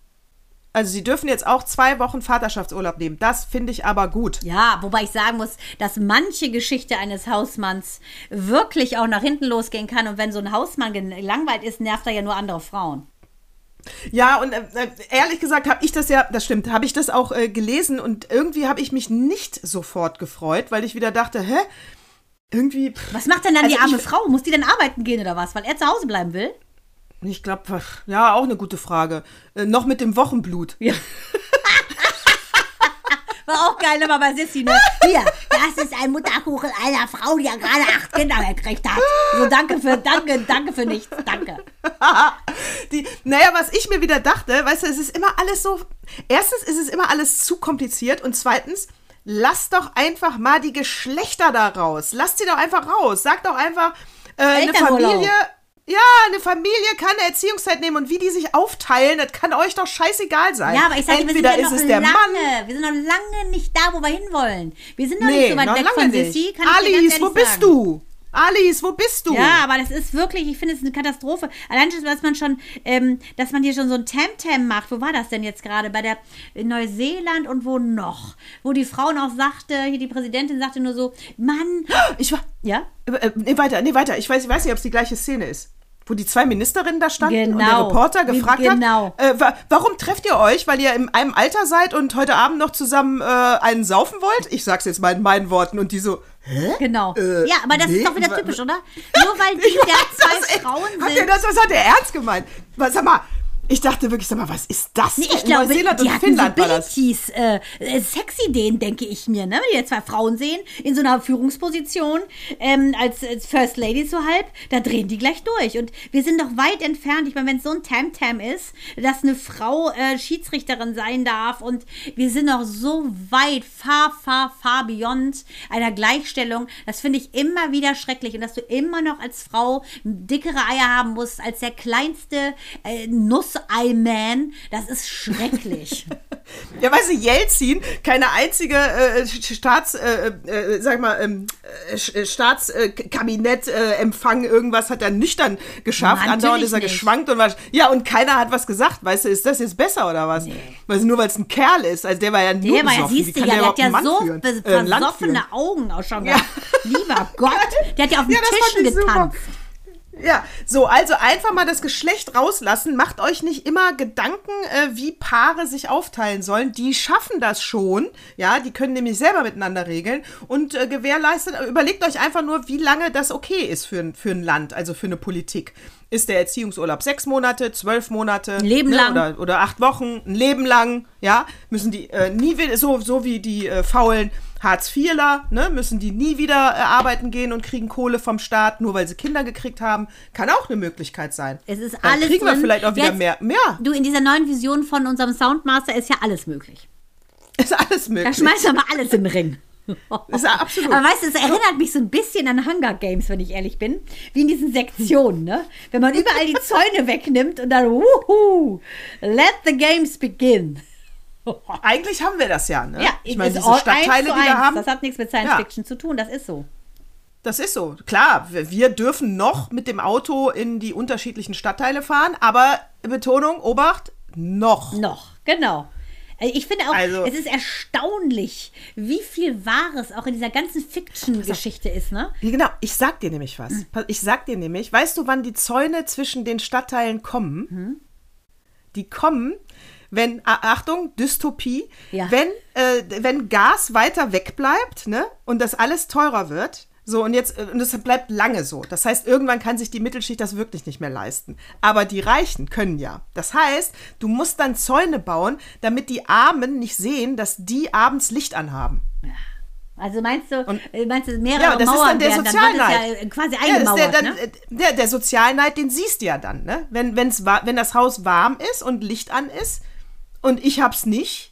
Also sie dürfen jetzt auch zwei Wochen Vaterschaftsurlaub nehmen. Das finde ich aber gut. Ja, wobei ich sagen muss, dass manche Geschichte eines Hausmanns wirklich auch nach hinten losgehen kann. Und wenn so ein Hausmann gelangweilt ist, nervt er ja nur andere Frauen. Ja, und äh, äh, ehrlich gesagt habe ich das ja, das stimmt, habe ich das auch äh, gelesen und irgendwie habe ich mich nicht sofort gefreut, weil ich wieder dachte, hä? Irgendwie, pff, Was macht denn dann Also die arme Frau? Muss die dann arbeiten gehen oder was? Weil er zu Hause bleiben will? Ich glaube, ja, auch eine gute Frage. Äh, noch mit dem Wochenblut. Ja. War auch geil immer bei Sissi, ne? Hier, das ist ein Mutterkuchen einer Frau, die ja gerade acht Kinder gekriegt hat. So, danke für, danke, danke für nichts, danke. Die, naja, was ich mir wieder dachte, weißt du, es ist immer alles so. Erstens ist es immer alles zu kompliziert und zweitens, lass doch einfach mal die Geschlechter da raus. Lass sie doch einfach raus. Sag doch einfach, äh, eine. Familie. Ja, eine Familie kann eine Erziehungszeit nehmen und wie die sich aufteilen, das kann euch doch scheißegal sein. Ja, aber ich sage, wir sind Entweder ja ist noch es der lange, Mann. wir sind noch lange nicht da, wo wir hinwollen. Wir sind noch Nee, nicht so weit weg von. Sissi, Alice, wo bist sagen. du? Alice, wo bist du? Ja, aber das ist wirklich, ich finde es eine Katastrophe. Allein schon, dass man schon, ähm, dass man hier schon so ein Tam-Tam macht. Wo war das denn jetzt gerade? Bei der in Neuseeland und wo noch? Wo die Frau noch sagte, hier die Präsidentin sagte nur so, Mann, Ich war. ja? Äh, nee, weiter, nee, weiter. Ich weiß, ich weiß nicht, ob es die gleiche Szene ist. Wo die zwei Ministerinnen da standen und der Genau. Reporter gefragt genau. hat, äh, wa warum trefft ihr euch? Weil ihr in einem Alter seid und heute Abend noch zusammen äh, einen saufen wollt? Ich sag's jetzt mal in meinen Worten und die so, hä? Genau. Äh, ja, aber das nee, ist doch wieder typisch, oder? Nur weil die da zwei. Frauen Hat sind. der das, was hat der ernst gemeint? Was, sag mal, ich dachte wirklich, sag mal, was ist das? Nee, denn? ich glaube, Neuseeland die und hatten Finnland war das. Abilities, äh, äh, Sexideen, denke ich mir, ne? Wenn die jetzt zwei Frauen sehen, in so einer Führungsposition, ähm, als, als First Lady so halb, da drehen die gleich durch. Und wir sind doch weit entfernt. Ich meine, wenn es so ein Tam-Tam ist, dass eine Frau äh, Schiedsrichterin sein darf und wir sind noch so weit, far, far, far beyond einer Gleichstellung, das finde ich immer wieder schrecklich. Und dass du immer noch als Frau dickere Eier haben musst, als der kleinste äh, Nuss-Ei-Man, das ist schrecklich. Ja, weißt du, Jelzin, keine einzige äh, Staats, äh, äh, sag mal, ähm, äh, äh, Empfang, irgendwas hat er nüchtern geschafft. Natürlich Andauernd ist er nicht. geschwankt und war, ja, und keiner hat was gesagt. Weißt du, ist das jetzt besser oder was? Weißt du, nur weil es ein Kerl ist. Also der war ja nur Der war ja, siehst du ja, der hat ja Mann so führen? Äh, versoffene? Augen auch schon Ja. Lieber Gott, der hat ja auf den Ja, Tischen ich super. Ja, so, also einfach mal das Geschlecht rauslassen. Macht euch nicht immer Gedanken, äh, wie Paare sich aufteilen sollen. Die schaffen das schon. Ja, die können nämlich selber miteinander regeln. Und äh, gewährleistet, überlegt euch einfach nur, wie lange das okay ist für, ein- für ein Land, also für eine Politik. Ist der Erziehungsurlaub sechs Monate, zwölf Monate? Ein Leben lang. Oder, oder acht Wochen, ein Leben lang, ja? Müssen die äh, nie so, so wie die äh, faulen Hartz-IVler, ne? Müssen die nie wieder äh, arbeiten gehen und kriegen Kohle vom Staat, nur weil sie Kinder gekriegt haben. Kann auch eine Möglichkeit sein. Es ist Dann alles kriegen wir drin. vielleicht auch wieder Jetzt- mehr. Mehr. Du, in dieser neuen Vision von unserem Soundmaster ist ja alles möglich. Ist alles Da möglich. schmeißen wir mal alles in den Ring. Ist ja absolut. Aber weißt du, es erinnert mich so ein bisschen an Hunger Games, wenn ich ehrlich bin. Wie in diesen Sektionen, ne? Wenn man überall die Zäune wegnimmt und dann, wuhu, let the games begin. Eigentlich haben wir das ja, ne? Ja, ich meine, diese Stadtteile, die wir haben. Das hat nichts mit Science Ja. Fiction zu tun, das ist so. Das ist so. Klar, wir wir dürfen noch mit dem Auto in die unterschiedlichen Stadtteile fahren, aber Betonung, Obacht, noch. Noch, genau. Äh, Ich finde auch, Also- es ist erstaunlich, wie viel Wahres auch in dieser ganzen Fiction-Geschichte ist, ne? Genau, ich sag dir nämlich was. Hm. Ich sag dir nämlich, weißt du, wann die Zäune zwischen den Stadtteilen kommen? Hm. Die kommen, wenn, Achtung, Dystopie, Ja. wenn, äh, wenn Gas weiter wegbleibt, ne, und das alles teurer wird. So, und jetzt, äh, und das bleibt lange so. Das heißt, irgendwann kann sich die Mittelschicht das wirklich nicht mehr leisten. Aber die Reichen können ja. Das heißt, du musst dann Zäune bauen, damit die Armen nicht sehen, dass die abends Licht anhaben. Also meinst du, Und- äh, meinst du mehrere Ja, das ist Mauern dann der werden, Sozialneid. ja äh, quasi Ja, ist eingemauert, der, ne? dann, der, der Sozialneid, den siehst du ja dann, ne? Wenn, wenn's, wenn das Haus warm ist und Licht an ist und ich hab's nicht.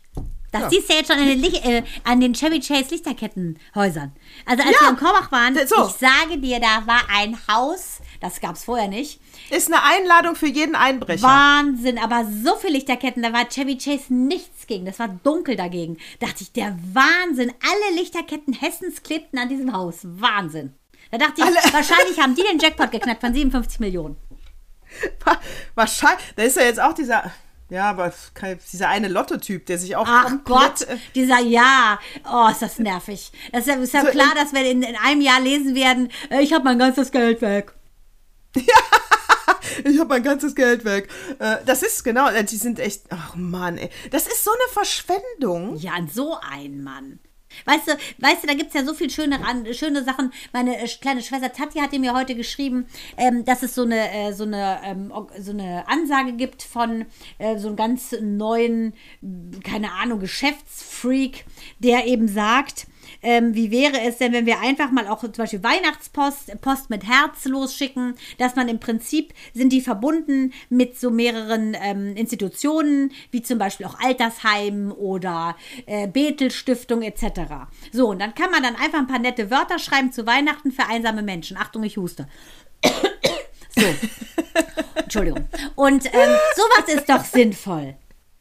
Das Ja. siehst du ja jetzt schon an den, Licht, äh, an den Chevy Chase Lichterkettenhäusern. Also als Ja, wir in Korbach waren, so. ich sage dir, da war ein Haus, das gab es vorher nicht. Ist eine Einladung für jeden Einbrecher. Wahnsinn, aber so viele Lichterketten, da war Chevy Chase nichts gegen. Das war dunkel dagegen. Dachte ich, der Wahnsinn. Alle Lichterketten Hessens klebten an diesem Haus. Wahnsinn. Da dachte ich, Alle- wahrscheinlich haben die den Jackpot geknackt von 57 Millionen. Wa- Wahrscheinlich. Da ist ja jetzt auch dieser. Ja, aber dieser eine Lotto-Typ, der sich auch Ach. Gott, äh, dieser Ja, oh, ist das nervig. Das ist ja, ist ja So, klar, dass wir in, in einem Jahr lesen werden, äh, ich habe mein ganzes Geld weg. Ich habe mein ganzes Geld weg. Äh, Das ist genau, die sind echt. Ach Mann, ey. Das ist so eine Verschwendung. Ja, so ein Mann. Weißt du, weißt du, da gibt es ja so viel schöne, schöne Sachen. Meine äh, kleine Schwester Tati hat mir heute geschrieben, ähm, dass es so eine, äh, so, eine, ähm, so eine Ansage gibt von äh, so einem ganz neuen, keine Ahnung, Geschäftsfreak, der eben sagt, ähm, wie wäre es denn, wenn wir einfach mal auch zum Beispiel Weihnachtspost, Post mit Herz losschicken, dass man im Prinzip sind die verbunden mit so mehreren ähm, Institutionen, wie zum Beispiel auch Altersheimen oder äh, Bethel-Stiftung etc. So, und dann kann man dann einfach ein paar nette Wörter schreiben zu Weihnachten für einsame Menschen. Achtung, ich huste. So. Entschuldigung. Und ähm, sowas ist doch sinnvoll.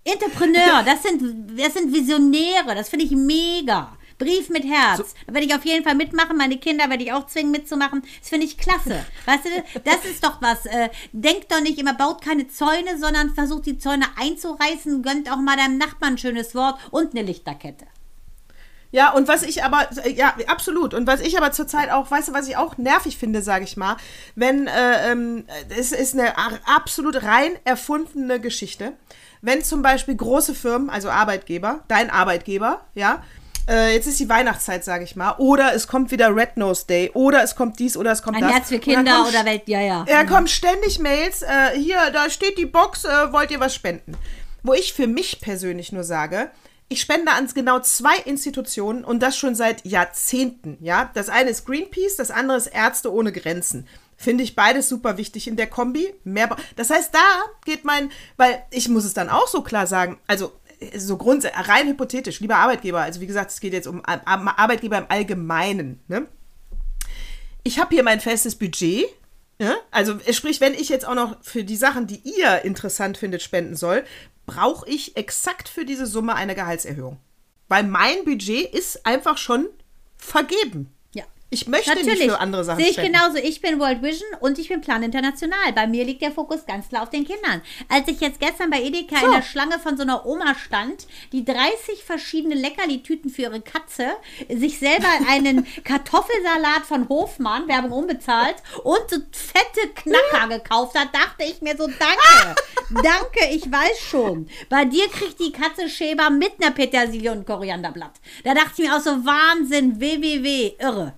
Entrepreneur, das sind, das sind Visionäre, das finde ich mega. Brief mit Herz. Da werde ich auf jeden Fall mitmachen. Meine Kinder werde ich auch zwingen mitzumachen. Das finde ich klasse. Weißt du, das ist doch was. Äh, denkt doch nicht immer, baut keine Zäune, sondern versucht die Zäune einzureißen. Gönnt auch mal deinem Nachbarn ein schönes Wort und eine Lichterkette. Ja, und was ich aber, ja, absolut. Und was ich aber zurzeit auch, weißt du, was ich auch nervig finde, sage ich mal, wenn, äh, ähm, es ist eine absolut rein erfundene Geschichte. Wenn zum Beispiel große Firmen, also Arbeitgeber, dein Arbeitgeber, ja, äh, jetzt ist die Weihnachtszeit, sage ich mal, oder es kommt wieder Red Nose Day, oder es kommt dies, oder es kommt Ein das. Herz für Kinder kommt oder Welt, ja, ja. ja, kommen ständig Mails, äh, hier, da steht die Box, äh, wollt ihr was spenden? Wo ich für mich persönlich nur sage, ich spende an genau zwei Institutionen und das schon seit Jahrzehnten, ja. Das eine ist Greenpeace, das andere ist Ärzte ohne Grenzen. Finde ich beides super wichtig in der Kombi. Mehr, das heißt, da geht mein, weil ich muss es dann auch so klar sagen, also so grundsätzlich, rein hypothetisch, lieber Arbeitgeber, also wie gesagt, es geht jetzt um Ar- Ar- Arbeitgeber im Allgemeinen, ne? ich habe hier mein festes Budget. Ja? Also sprich, wenn ich jetzt auch noch für die Sachen, die ihr interessant findet, spenden soll, brauche ich exakt für diese Summe eine Gehaltserhöhung. Weil mein Budget ist einfach schon vergeben. Ich möchte nicht für andere Sachen Sehe ich spenden. genauso. Ich bin World Vision und ich bin Plan International. Bei mir liegt der Fokus ganz klar auf den Kindern. Als ich jetzt gestern bei Edeka So. in der Schlange von so einer Oma stand, die 30 verschiedene Leckerli-Tüten für ihre Katze, sich selber einen Kartoffelsalat von Hofmann, Werbung unbezahlt, und so fette Knacker gekauft hat, dachte ich mir so, danke, danke, ich weiß schon. Bei dir kriegt die Katze Schäber mit einer Petersilie und Korianderblatt. Da dachte ich mir auch so, Wahnsinn, www, irre.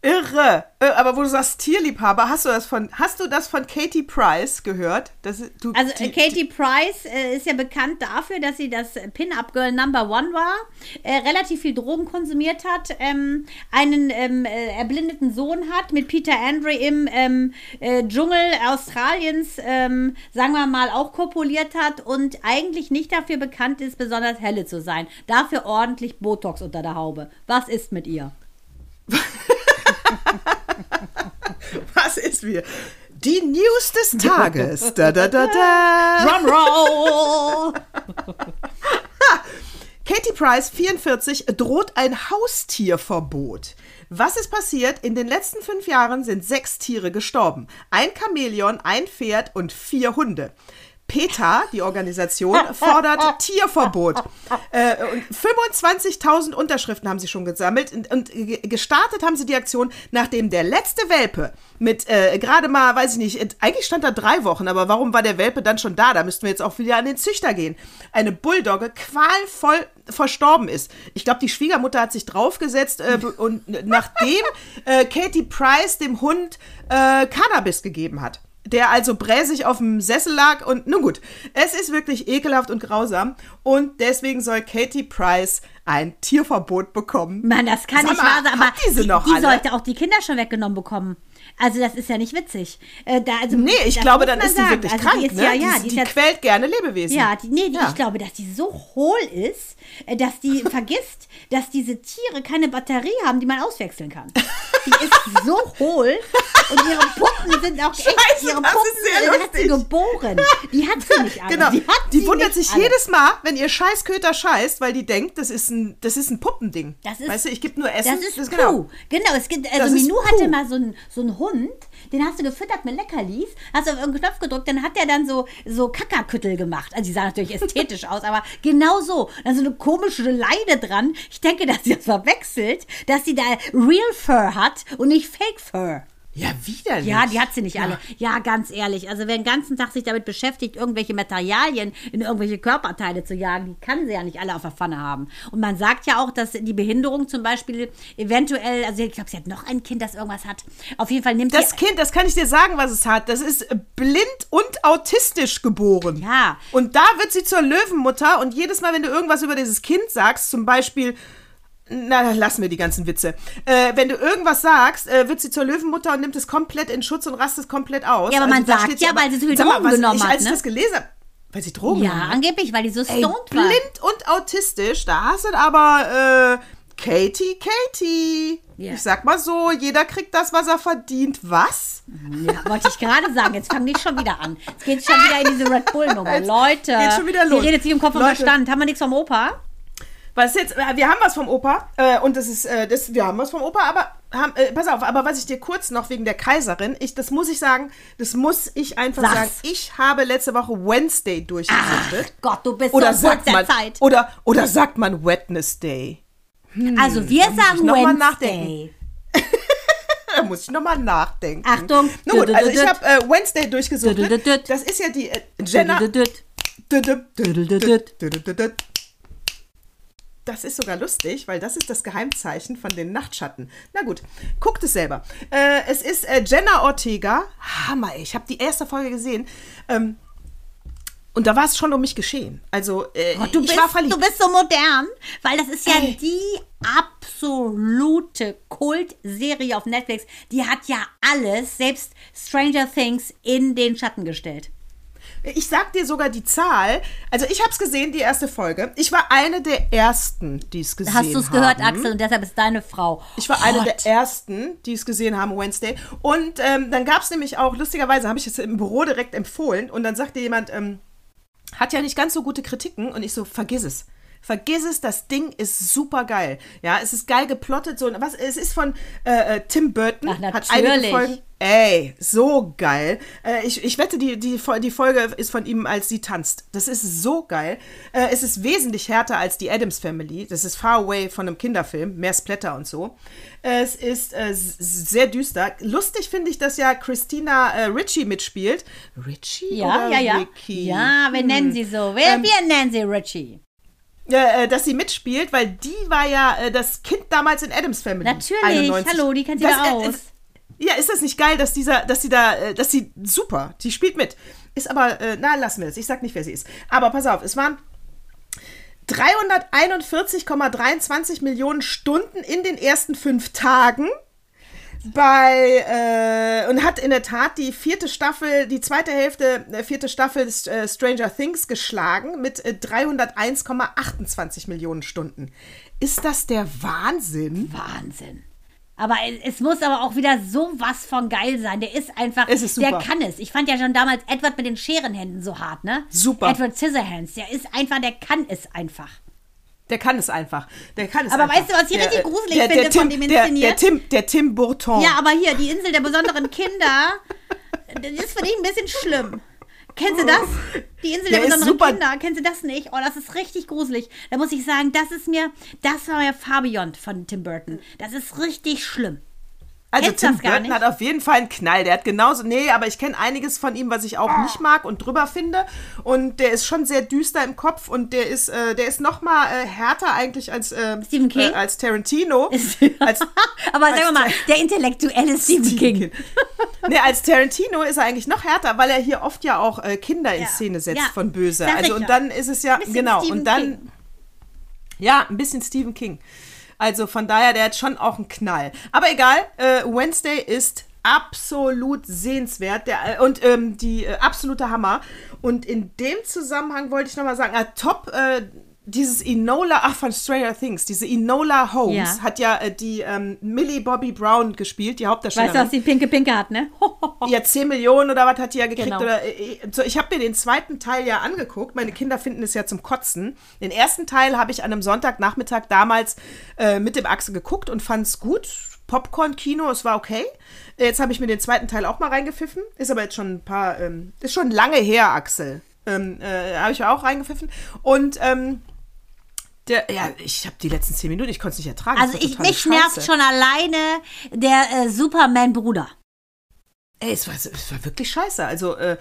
Irre. Äh, Aber wo du sagst Tierliebhaber, hast du das von, hast du das von Katie Price gehört? Das, du, Also die- Katie Price äh, ist ja bekannt dafür, dass sie das Pin-Up-Girl Number One war, äh, relativ viel Drogen konsumiert hat, ähm, einen ähm, äh, erblindeten Sohn hat, mit Peter Andre im ähm, äh, Dschungel Australiens, ähm, sagen wir mal, auch kopuliert hat und eigentlich nicht dafür bekannt ist, besonders helle zu sein. Dafür ordentlich Botox unter der Haube. Was ist mit ihr? was ist wir? Die News des Tages. da, da, da, da. Drumroll! Katie Price, 44, droht ein Haustierverbot. Was ist passiert? In den letzten fünf Jahren sind sechs Tiere gestorben. Ein Chamäleon, ein Pferd und vier Hunde. PETA, die Organisation, fordert Tierverbot. Äh, und 25.000 Unterschriften haben sie schon gesammelt und, und ge- gestartet haben sie die Aktion, nachdem der letzte Welpe mit äh, gerade mal, weiß ich nicht, eigentlich stand da drei Wochen, aber warum war der Welpe dann schon da? Da müssten wir jetzt auch wieder an den Züchter gehen. Eine Bulldogge qualvoll verstorben ist. Ich glaube, die Schwiegermutter hat sich draufgesetzt äh, und nachdem äh, Katie Price dem Hund äh, Cannabis gegeben hat der also bräsig auf dem Sessel lag und nun gut, es ist wirklich ekelhaft und grausam und deswegen soll Katie Price ein Tierverbot bekommen. Mann, das kann Sag nicht wahr sein, aber die alle? sollte auch die Kinder schon weggenommen bekommen. Also das ist ja nicht witzig. Äh, da, also, Nee, ich das glaube, dann ist die sagen. wirklich also krank, Die ist, ne? Ja, ja, die, die ist die quält gerne Lebewesen. ja, die, nee, die, Ja. ich glaube, dass die so hohl ist, äh, dass die vergisst, dass diese Tiere keine Batterie haben, die man auswechseln kann. Die ist so hohl und ihre Puppen sind auch echt, Scheiße, ihre das ist Puppen sehr äh, hat sie lustig. geboren. Die hat sie nicht alle. Genau. Die, Die wundert sich alle. jedes Mal, wenn ihr Scheißköter scheißt, weil die denkt, das ist ein, das ist ein Puppending. Das ist, weißt du, ich gebe nur Essen. Das ist genau. Puh. Genau, es gibt, also Das ist Puh. hatte mal so einen so einen Hund, den hast du gefüttert mit Leckerlis, hast auf irgendeinen Knopf gedrückt, dann hat der dann so, so Kackerküttel gemacht. Also die sah natürlich ästhetisch aus, aber genau so. Dann so eine komische Leide dran. Ich denke, dass sie das verwechselt, dass sie da Real Fur hat und nicht Fake Fur. Ja, widerlich. Ja, die hat sie nicht alle. Ja, ganz ehrlich. Also wer den ganzen Tag sich damit beschäftigt, irgendwelche Materialien in irgendwelche Körperteile zu jagen, die kann sie ja nicht alle auf der Pfanne haben. Und man sagt ja auch, dass die Behinderung zum Beispiel eventuell, also ich glaube, sie hat noch ein Kind, das irgendwas hat. Auf jeden Fall nimmt Das. Kind, das kann ich dir sagen, was es hat. Das ist blind und autistisch geboren. Ja. Und da wird sie zur Löwenmutter und jedes Mal, wenn du irgendwas über dieses Kind sagst, zum Beispiel, na, lassen wir die ganzen Witze. Äh, wenn du irgendwas sagst, äh, wird sie zur Löwenmutter und nimmt es komplett in Schutz und rastet komplett aus. Ja, aber man da sagt sie ja, weil sie so viel mal, Drogen was genommen ich, hat, Als ich ne? das gelesen habe, weil sie Drogen ja, hat. angeblich, weil die so Ey, stoned war. blind und autistisch, da hast du aber, äh, Katie, Katie. Ja. Ich sag mal so, jeder kriegt das, was er verdient. Was? Ja, wollte ich gerade sagen. Jetzt fangen die schon wieder an. Jetzt geht schon wieder in diese Red Bull-Nummer. Leute, geht's schon wieder los. ihr redet sich um Kopf und. Verstand. Haben wir nichts vom Opa? Was jetzt? äh, Wir haben was vom Opa äh, und das ist, äh, das, wir haben was vom Opa, aber haben, äh, pass auf, aber was ich dir kurz noch wegen der Kaiserin, ich, das muss ich sagen, das muss ich einfach Sag's. sagen. Ich habe letzte Woche Wednesday durchgesuchtet. Gott, du bist oder so sagt der man, Zeit. oder oder sagt man Wednesday? Also wir sagen Wednesday. Da muss ich nochmal nachdenken. Achtung. Na gut, also ich habe äh, Wednesday durchgesucht. Das ist ja die äh, Jenna. Das ist sogar lustig, weil das ist das Geheimzeichen von den Nachtschatten. Na gut, guckt es selber. Äh, es ist äh, Jenna Ortega. Hammer, ich habe die erste Folge gesehen. Ähm, und da war es schon um mich geschehen. Also, äh, Oh, du, ich bist, war verliebt. du bist so modern, weil das ist ja Ey. die absolute Kultserie auf Netflix. Die hat ja alles, selbst Stranger Things, in den Schatten gestellt. Ich sag dir sogar die Zahl. Also ich habe es gesehen, die erste Folge. Ich war eine der ersten, die es gesehen haben. Hast du es gehört, Axel? Und deshalb ist deine Frau. Ich war eine hot. der ersten, die es gesehen haben, Wednesday. Und ähm, dann gab es nämlich auch, lustigerweise habe ich es im Büro direkt empfohlen und dann sagte jemand, ähm, hat ja nicht ganz so gute Kritiken und ich so, vergiss es. Vergiss es, das Ding ist super geil. Ja, es ist geil geplottet. So, was, es ist von äh, äh, Tim Burton. Ach, hat einige natürlich. Folgen. Ey, so geil. Äh, ich, ich wette, die, die, die Folge ist von ihm, als sie tanzt. Das ist so geil. Äh, es ist wesentlich härter als die Adams Family. Das ist far away von einem Kinderfilm. Mehr Splatter und so. Es ist äh, sehr düster. Lustig finde ich, dass ja Christina äh, Ritchie mitspielt. Ritchie? Ja, oder ja, ja. Ricky? Ja, wir nennen sie so. Wir, Ähm, wir nennen sie Richie. äh, dass sie mitspielt, weil die war ja das Kind damals in Adams Family. Natürlich, hallo, die kennt sie da aus. Ja, ist das nicht geil, dass dieser, dass sie da, äh, dass sie super, die spielt mit. Ist aber, äh, na, lassen wir das. Ich sag nicht, wer sie ist. Aber pass auf, es waren 341,23 Millionen Stunden in den ersten fünf Tagen bei äh, und hat in der Tat die vierte Staffel, die zweite Hälfte der vierte Staffel äh, Stranger Things geschlagen mit äh, 301,28 Millionen Stunden. Ist das der Wahnsinn? Wahnsinn. Aber es, muss aber auch wieder so was von geil sein. Der ist einfach, Es ist der super. kann es. Ich fand ja schon damals Edward mit den Scherenhänden so hart, ne? Super. Edward Scissorhands, der ist einfach, der kann es einfach. Der kann es einfach. Der kann es Aber einfach. weißt du, was ich richtig äh, gruselig der, finde der von Tim, dem der, der inszeniert? Tim, der Tim Burton. Ja, aber hier, die Insel der besonderen Kinder, das ist für dich ein bisschen schlimm. Kennst du das? Die Insel der, Der besonderen super. Kinder, kennst du das nicht? Oh, das ist richtig gruselig. Da muss ich sagen, das ist mir, das war ja Fabian von Tim Burton. Das ist richtig schlimm. Also Kennst Tim das Burton hat auf jeden Fall einen Knall. Der hat genauso, nee, aber ich kenne einiges von ihm, was ich auch Ah. nicht mag und drüber finde. Und der ist schon sehr düster im Kopf und der ist, äh, der ist noch mal äh, härter eigentlich als äh, Stephen King? Äh, als Tarantino. als, Aber als sagen wir mal, der intellektuelle Stephen King. nee, als Tarantino ist er eigentlich noch härter, weil er hier oft ja auch äh, Kinder in Ja. Szene setzt Ja. von Böse. Ich Also und dann ist es ja genau Stephen und dann King. ja, ein bisschen Stephen King. Also von daher, der hat schon auch einen Knall. Aber egal, äh, Wednesday ist absolut sehenswert der, äh, und ähm, die äh, absolute Hammer. Und in dem Zusammenhang wollte ich nochmal sagen, äh, top, äh, dieses Enola, ach von Stranger Things, diese Enola Holmes Ja. hat ja äh, die ähm, Millie Bobby Brown gespielt, die Weißt Hauptdarstellerin. du, was die Pinke Pinke hat, ne? Ja, 10 Millionen oder was hat die ja gekriegt? Genau. Oder, äh, so, ich habe mir den zweiten Teil ja angeguckt. Meine Kinder finden es ja zum Kotzen. Den ersten Teil habe ich an einem Sonntagnachmittag damals äh, mit dem Axel geguckt und fand es gut. Popcorn-Kino, es war okay. Jetzt habe ich mir den zweiten Teil auch mal reingepfiffen. Ist aber jetzt schon ein paar, ähm, ist schon lange her, Axel. Ähm, äh, habe ich auch reingepfiffen. Und ähm, der, ja, ich habe die letzten 10 Minuten, ich konnte es nicht ertragen. Also ich, mich nervt Scheiße. schon alleine der äh, Superman-Bruder. Ey, es war, es war wirklich scheiße. Also, äh,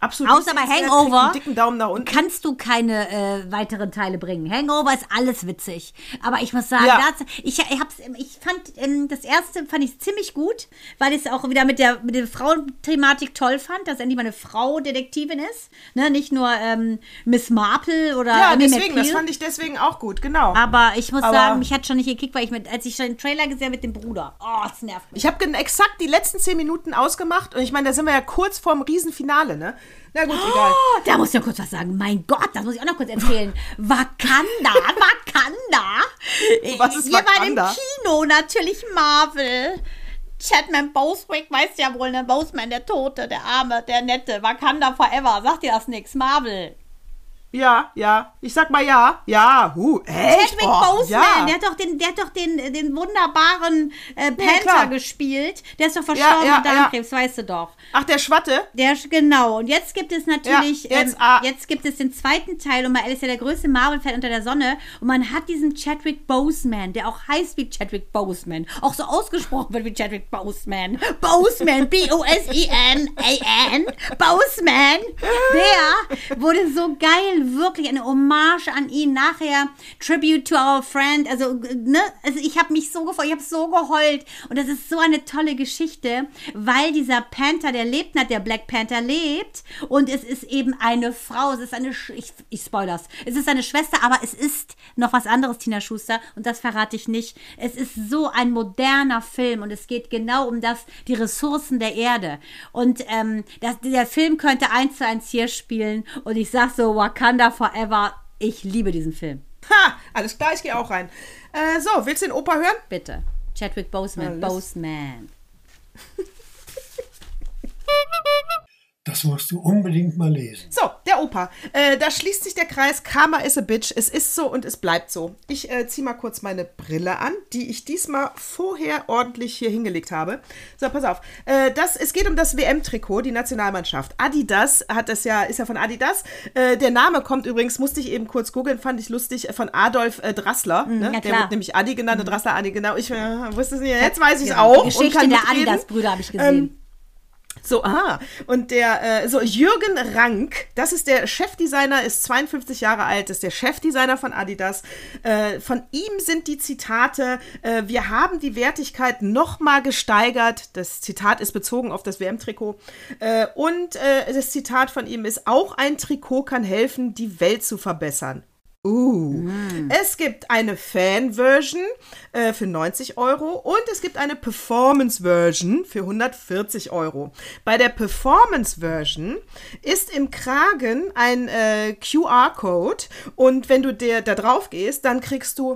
absolut. Außer bei Hangover. kriegt einen dicken Daumen nach unten. Kannst du keine äh, weiteren Teile bringen. Hangover ist alles witzig. Aber ich muss sagen, Ja. das, ich, ich, hab's, ich fand ähm, das erste fand ich ziemlich gut, weil ich es auch wieder mit der, mit der Frauenthematik toll fand, dass endlich mal eine Frau Detektivin ist. Ne? Nicht nur ähm, Miss Marple oder Ja, Amy deswegen, das fand ich deswegen auch gut, genau. Aber ich muss Aber- sagen, mich hat schon nicht gekickt, weil ich mit, als ich schon den Trailer gesehen habe mit dem Bruder. Oh, das nervt mich. Ich habe exakt die letzten 10 Minuten ausgemacht und ich meine, da sind wir ja kurz vorm Riesenfinale. Ne? Na gut, egal. Oh, da muss ich noch kurz was sagen. Mein Gott, das muss ich auch noch kurz erzählen. Wakanda, Wakanda. Was ist Wir waren im Wakanda? Kino, natürlich Marvel. Chatman Boswick weiß ja wohl, ne? Boseman, der Tote, der Arme, der Nette. Wakanda Forever. Sagt dir das nix? Marvel. Ja, ja. Ich sag mal ja. Ja, hu. Echt? Chadwick Oh, Boseman, ja. der hat doch den, der hat doch den, den wunderbaren äh, Panther klar. gespielt. Der ist doch verstorben ja, mit Darmkrebs, weißt du doch. Ach, der Schwatte? Der genau. Und jetzt gibt es natürlich, Ja, jetzt, ähm, ah. jetzt gibt es den zweiten Teil und man ist ja der größte Marvel-Fan unter der Sonne und man hat diesen Chadwick Boseman, der auch heißt wie Chadwick Boseman, auch so ausgesprochen wird wie Chadwick Boseman. Boseman, B-O-S-E-N-A-N, Boseman. Der wurde so geil, wirklich eine Hommage an ihn. Nachher Tribute to our friend, also ne, also ich habe mich so gefreut, ich habe so geheult. Und das ist so eine tolle Geschichte, weil dieser Panther, der lebt nicht, der Black Panther lebt. Und es ist eben eine Frau, es ist eine, Sch ich, ich spoilers, es ist eine Schwester, aber es ist noch was anderes, Tina Schuster. Und das verrate ich nicht. Es ist so ein moderner Film und es geht genau um das, die Ressourcen der Erde. Und ähm, das, der Film könnte eins zu eins hier spielen. Und ich sag so, Wakanda Forever, ich liebe diesen Film. Ha, alles klar, ich gehe auch rein. Äh, so, willst du den Opa hören? Bitte. Chadwick Boseman, Alles. Boseman. Das musst du unbedingt mal lesen. So, der Opa. Äh, da schließt sich der Kreis. Karma is a bitch. Es ist so und es bleibt so. Ich äh, ziehe mal kurz meine Brille an, die ich diesmal vorher ordentlich hier hingelegt habe. So, pass auf. Äh, das, es geht um das WM-Trikot, die Nationalmannschaft. Adidas hat das ja, ist ja von Adidas. Äh, der Name kommt übrigens, musste ich eben kurz googeln, fand ich lustig, äh, von Adolf äh, Drassler. ne? ja, Der wird nämlich Adi genannt, und Drassler Adi, genau. Ich äh, wusste es nicht. Jetzt weiß ich es Genau. auch. Geschichte und kann der. Adidas-Brüder habe ich gesehen. So, aha. Und der, äh, so, Jürgen Rank, das ist der Chefdesigner, ist 52 Jahre alt, ist der Chefdesigner von Adidas. Äh, von ihm sind die Zitate, äh, wir haben die Wertigkeit nochmal gesteigert. Das Zitat ist bezogen auf das WM-Trikot. Äh, und äh, das Zitat von ihm ist, auch ein Trikot kann helfen, die Welt zu verbessern. Uh. Es gibt eine Fan-Version äh, für 90 Euro und es gibt eine Performance-Version für 140 Euro. Bei der Performance-Version ist im Kragen ein äh, QR-Code und wenn du der, da drauf gehst, dann kriegst du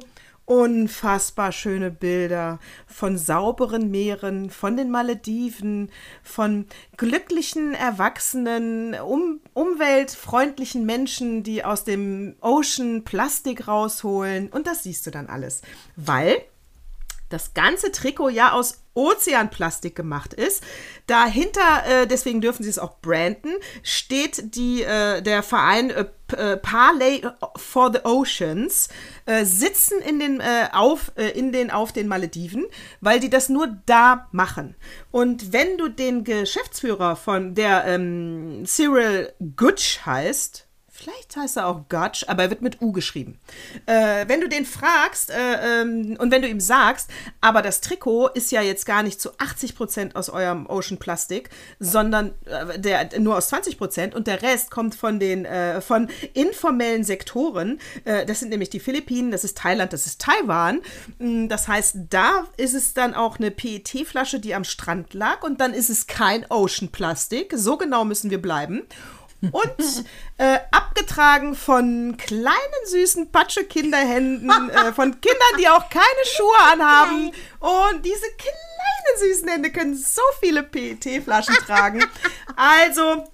unfassbar schöne Bilder von sauberen Meeren, von den Malediven, von glücklichen, erwachsenen, um, umweltfreundlichen Menschen, die aus dem Ocean Plastik rausholen. Und das siehst du dann alles. Weil das ganze Trikot ja aus Ozeanplastik gemacht ist. Dahinter, äh, deswegen dürfen sie es auch branden, steht die, äh, der Verein äh, äh, Parley for the Oceans, äh, sitzen in den, äh, auf, in den, auf den Malediven, weil die das nur da machen. Und wenn du den Geschäftsführer von der ähm, Cyril Gutsch heißt, Vielleicht heißt er auch Gutsch, aber er wird mit U geschrieben. Äh, wenn du den fragst äh, ähm, und wenn du ihm sagst, aber das Trikot ist ja jetzt gar nicht zu 80% aus eurem Ocean Plastik, sondern äh, der, nur aus 20% und der Rest kommt von den äh, von informellen Sektoren. Äh, das sind nämlich die Philippinen, das ist Thailand, das ist Taiwan. Mm, Das heißt, da ist es dann auch eine PET-Flasche, die am Strand lag und dann ist es kein Ocean Plastik. So genau müssen wir bleiben. Und äh, abgetragen von kleinen, süßen Patsche-Kinderhänden, äh, von Kindern, die auch keine Schuhe anhaben. Und diese kleinen, süßen Hände können so viele PET-Flaschen tragen. Also,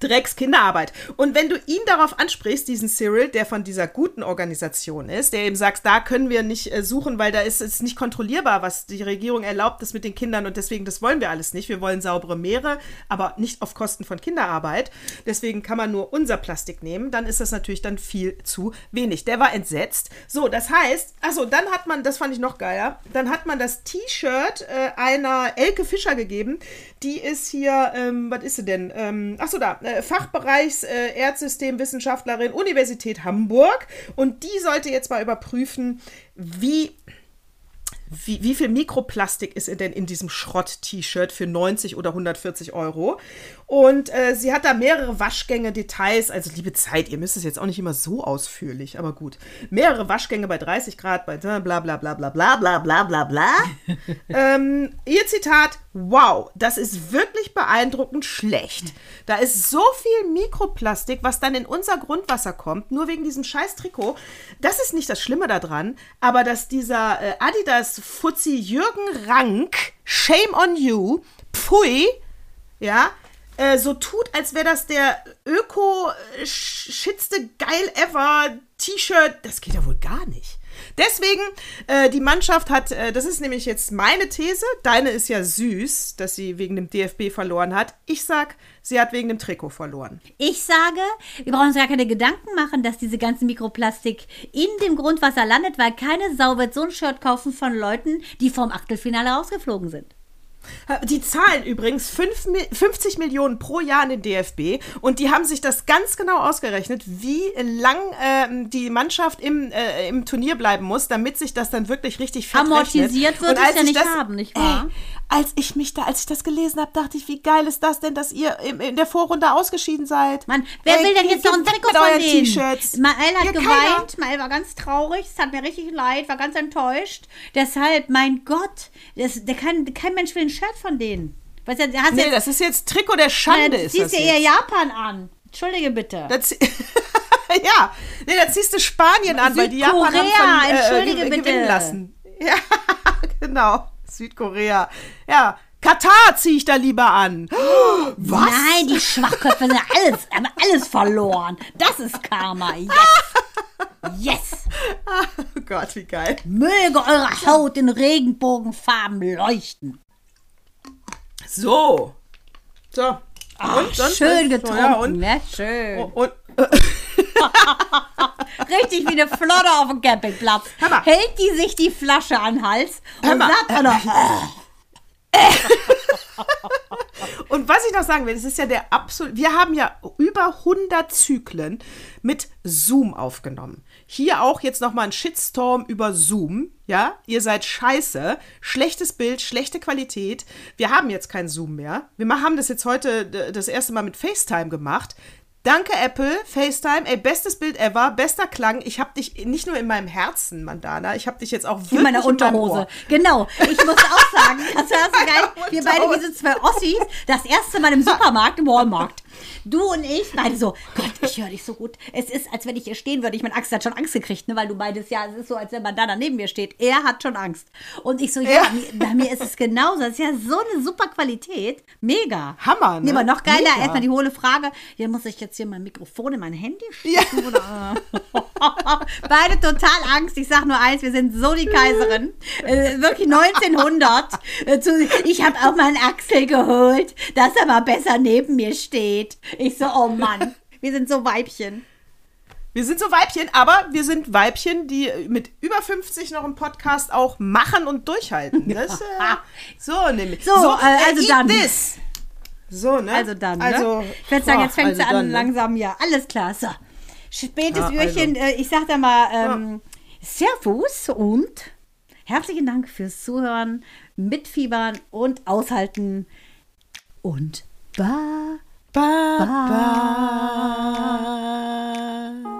Drecks Kinderarbeit. Und wenn du ihn darauf ansprichst, diesen Cyril, der von dieser guten Organisation ist, der eben sagt, da können wir nicht äh, suchen, weil da ist es nicht kontrollierbar, was die Regierung erlaubt ist mit den Kindern und deswegen, das wollen wir alles nicht. Wir wollen saubere Meere, aber nicht auf Kosten von Kinderarbeit. Deswegen kann man nur unser Plastik nehmen. Dann ist das natürlich dann viel zu wenig. Der war entsetzt. So, das heißt, achso, dann hat man, das fand ich noch geiler, dann hat man das T-Shirt äh, einer Elke Fischer gegeben. Die ist hier, ähm, was ist sie denn? Ähm, achso, da, Fachbereichs äh, Erdsystemwissenschaftlerin, Universität Hamburg. Und die sollte jetzt mal überprüfen, wie wie, wie viel Mikroplastik ist denn in diesem Schrott-T-Shirt für 90 oder 140 Euro? Und äh, sie hat da mehrere Waschgänge, Details. Also, liebe Zeit, ihr müsst es jetzt auch nicht immer so ausführlich, aber gut. Mehrere Waschgänge bei 30 Grad, bei bla bla bla bla bla bla bla bla bla bla. ähm, ihr Zitat: Wow, das ist wirklich beeindruckend schlecht. Da ist so viel Mikroplastik, was dann in unser Grundwasser kommt, nur wegen diesem scheiß Trikot. Das ist nicht das Schlimme daran, aber dass dieser äh, Adidas-Fuzzi Jürgen Rank, shame on you, pfui, ja, äh, so tut, als wäre das der öko-schitste geil ever T-Shirt. Das geht ja wohl gar nicht. Deswegen, äh, die Mannschaft hat, äh, das ist nämlich jetzt meine These, deine ist ja süß, dass sie wegen dem DFB verloren hat. Ich sag, sie hat wegen dem Trikot verloren. Ich sage, wir brauchen uns gar keine Gedanken machen, dass diese ganze Mikroplastik in dem Grundwasser landet, weil keine Sau wird so ein Shirt kaufen von Leuten, die vom Achtelfinale rausgeflogen sind. Die zahlen übrigens fünf Mi- 50 Millionen pro Jahr in den DFB und die haben sich das ganz genau ausgerechnet, wie lang ähm, die Mannschaft im, äh, im Turnier bleiben muss, damit sich das dann wirklich richtig fett Amortisiert rechnet. wird es ja ich nicht haben, nicht wahr? Ey, als ich mich da, als ich das gelesen habe, dachte ich, wie geil ist das denn, dass ihr im, in der Vorrunde ausgeschieden seid? Mann, wer Ey, will denn jetzt noch ein Trikot von denen? Mael hat Ja, geweint, keiner. Mael war ganz traurig, es hat mir richtig leid, war ganz enttäuscht. Deshalb, mein Gott, das, der kann, kein Mensch will ein Shirt von denen. Weißt du, hast Nee, jetzt, das ist jetzt Trikot der Schande. äh, ist ziehst das dir eher. Japan an. Entschuldige bitte. Da zie- ja, nee, da ziehst du Spanien an, weil die Japaner Südkorea, haben von, äh, entschuldige ge- bitte. lassen. Ja, genau. Südkorea. Ja, Katar ziehe ich da lieber an. Was? Nein, die Schwachköpfe sind alles, haben alles verloren. Das ist Karma. Yes. Yes. Oh Gott, wie geil. Möge eure Haut in Regenbogenfarben leuchten. So. So. und sonst Schön getrunken, So, ja, und, ne? Schön. und, Richtig wie eine Flotte auf dem Campingplatz. Hält die sich die Flasche an den Hals Hör und mal. sagt dann noch, Und was ich noch sagen will, es ist ja der absolut. Wir haben ja über 100 Zyklen mit Zoom aufgenommen. Hier auch jetzt nochmal ein Shitstorm über Zoom. Ja, ihr seid scheiße. Schlechtes Bild, schlechte Qualität. Wir haben jetzt kein Zoom mehr. Wir haben das jetzt heute das erste Mal mit FaceTime gemacht. Danke, Apple, FaceTime, ey, bestes Bild ever, bester Klang. Ich hab dich nicht nur in meinem Herzen, Mandana, ich hab dich jetzt auch wirklich in meiner Unterhose. Ohr. Genau. Ich muss auch sagen, das war so geil. Wir beide, wie so zwei Ossis, das erste Mal im Supermarkt, im Walmart. Du und ich, beide so, Gott, ich höre dich so gut. Es ist, als wenn ich hier stehen würde. Ich meine, Axel hat schon Angst gekriegt, ne? weil du beides ja, es ist so, als wenn man da neben mir steht. Er hat schon Angst. Und ich so, ja, Ja. mir- bei mir ist es genauso. Das ist ja so eine super Qualität. Mega. Hammer, ne? Nee, aber noch geiler, Mega. erstmal die hohle Frage. Hier muss ich jetzt hier mein Mikrofon in mein Handy stecken? Oder? Beide total Angst. Ich sag nur eins, wir sind so die Kaiserin. Äh, wirklich 1900. Äh, ich habe auch mal einen Axel geholt, dass er mal besser neben mir steht. Ich so, oh Mann, wir sind so Weibchen. Wir sind so Weibchen, aber wir sind Weibchen, die mit über 50 noch einen Podcast auch machen und durchhalten. Das, äh, so nämlich. So, äh, also eat dann. This. So, ne? Also dann, Also, ne? Ich würde sagen, jetzt fängt also sie an, dann, ne? langsam, ja. Alles klar, so. Spätes Ja, also. Öhrchen, äh, ich sag da mal, ähm, Servus und herzlichen Dank fürs Zuhören, Mitfiebern und Aushalten und Bye. Bye. Bye.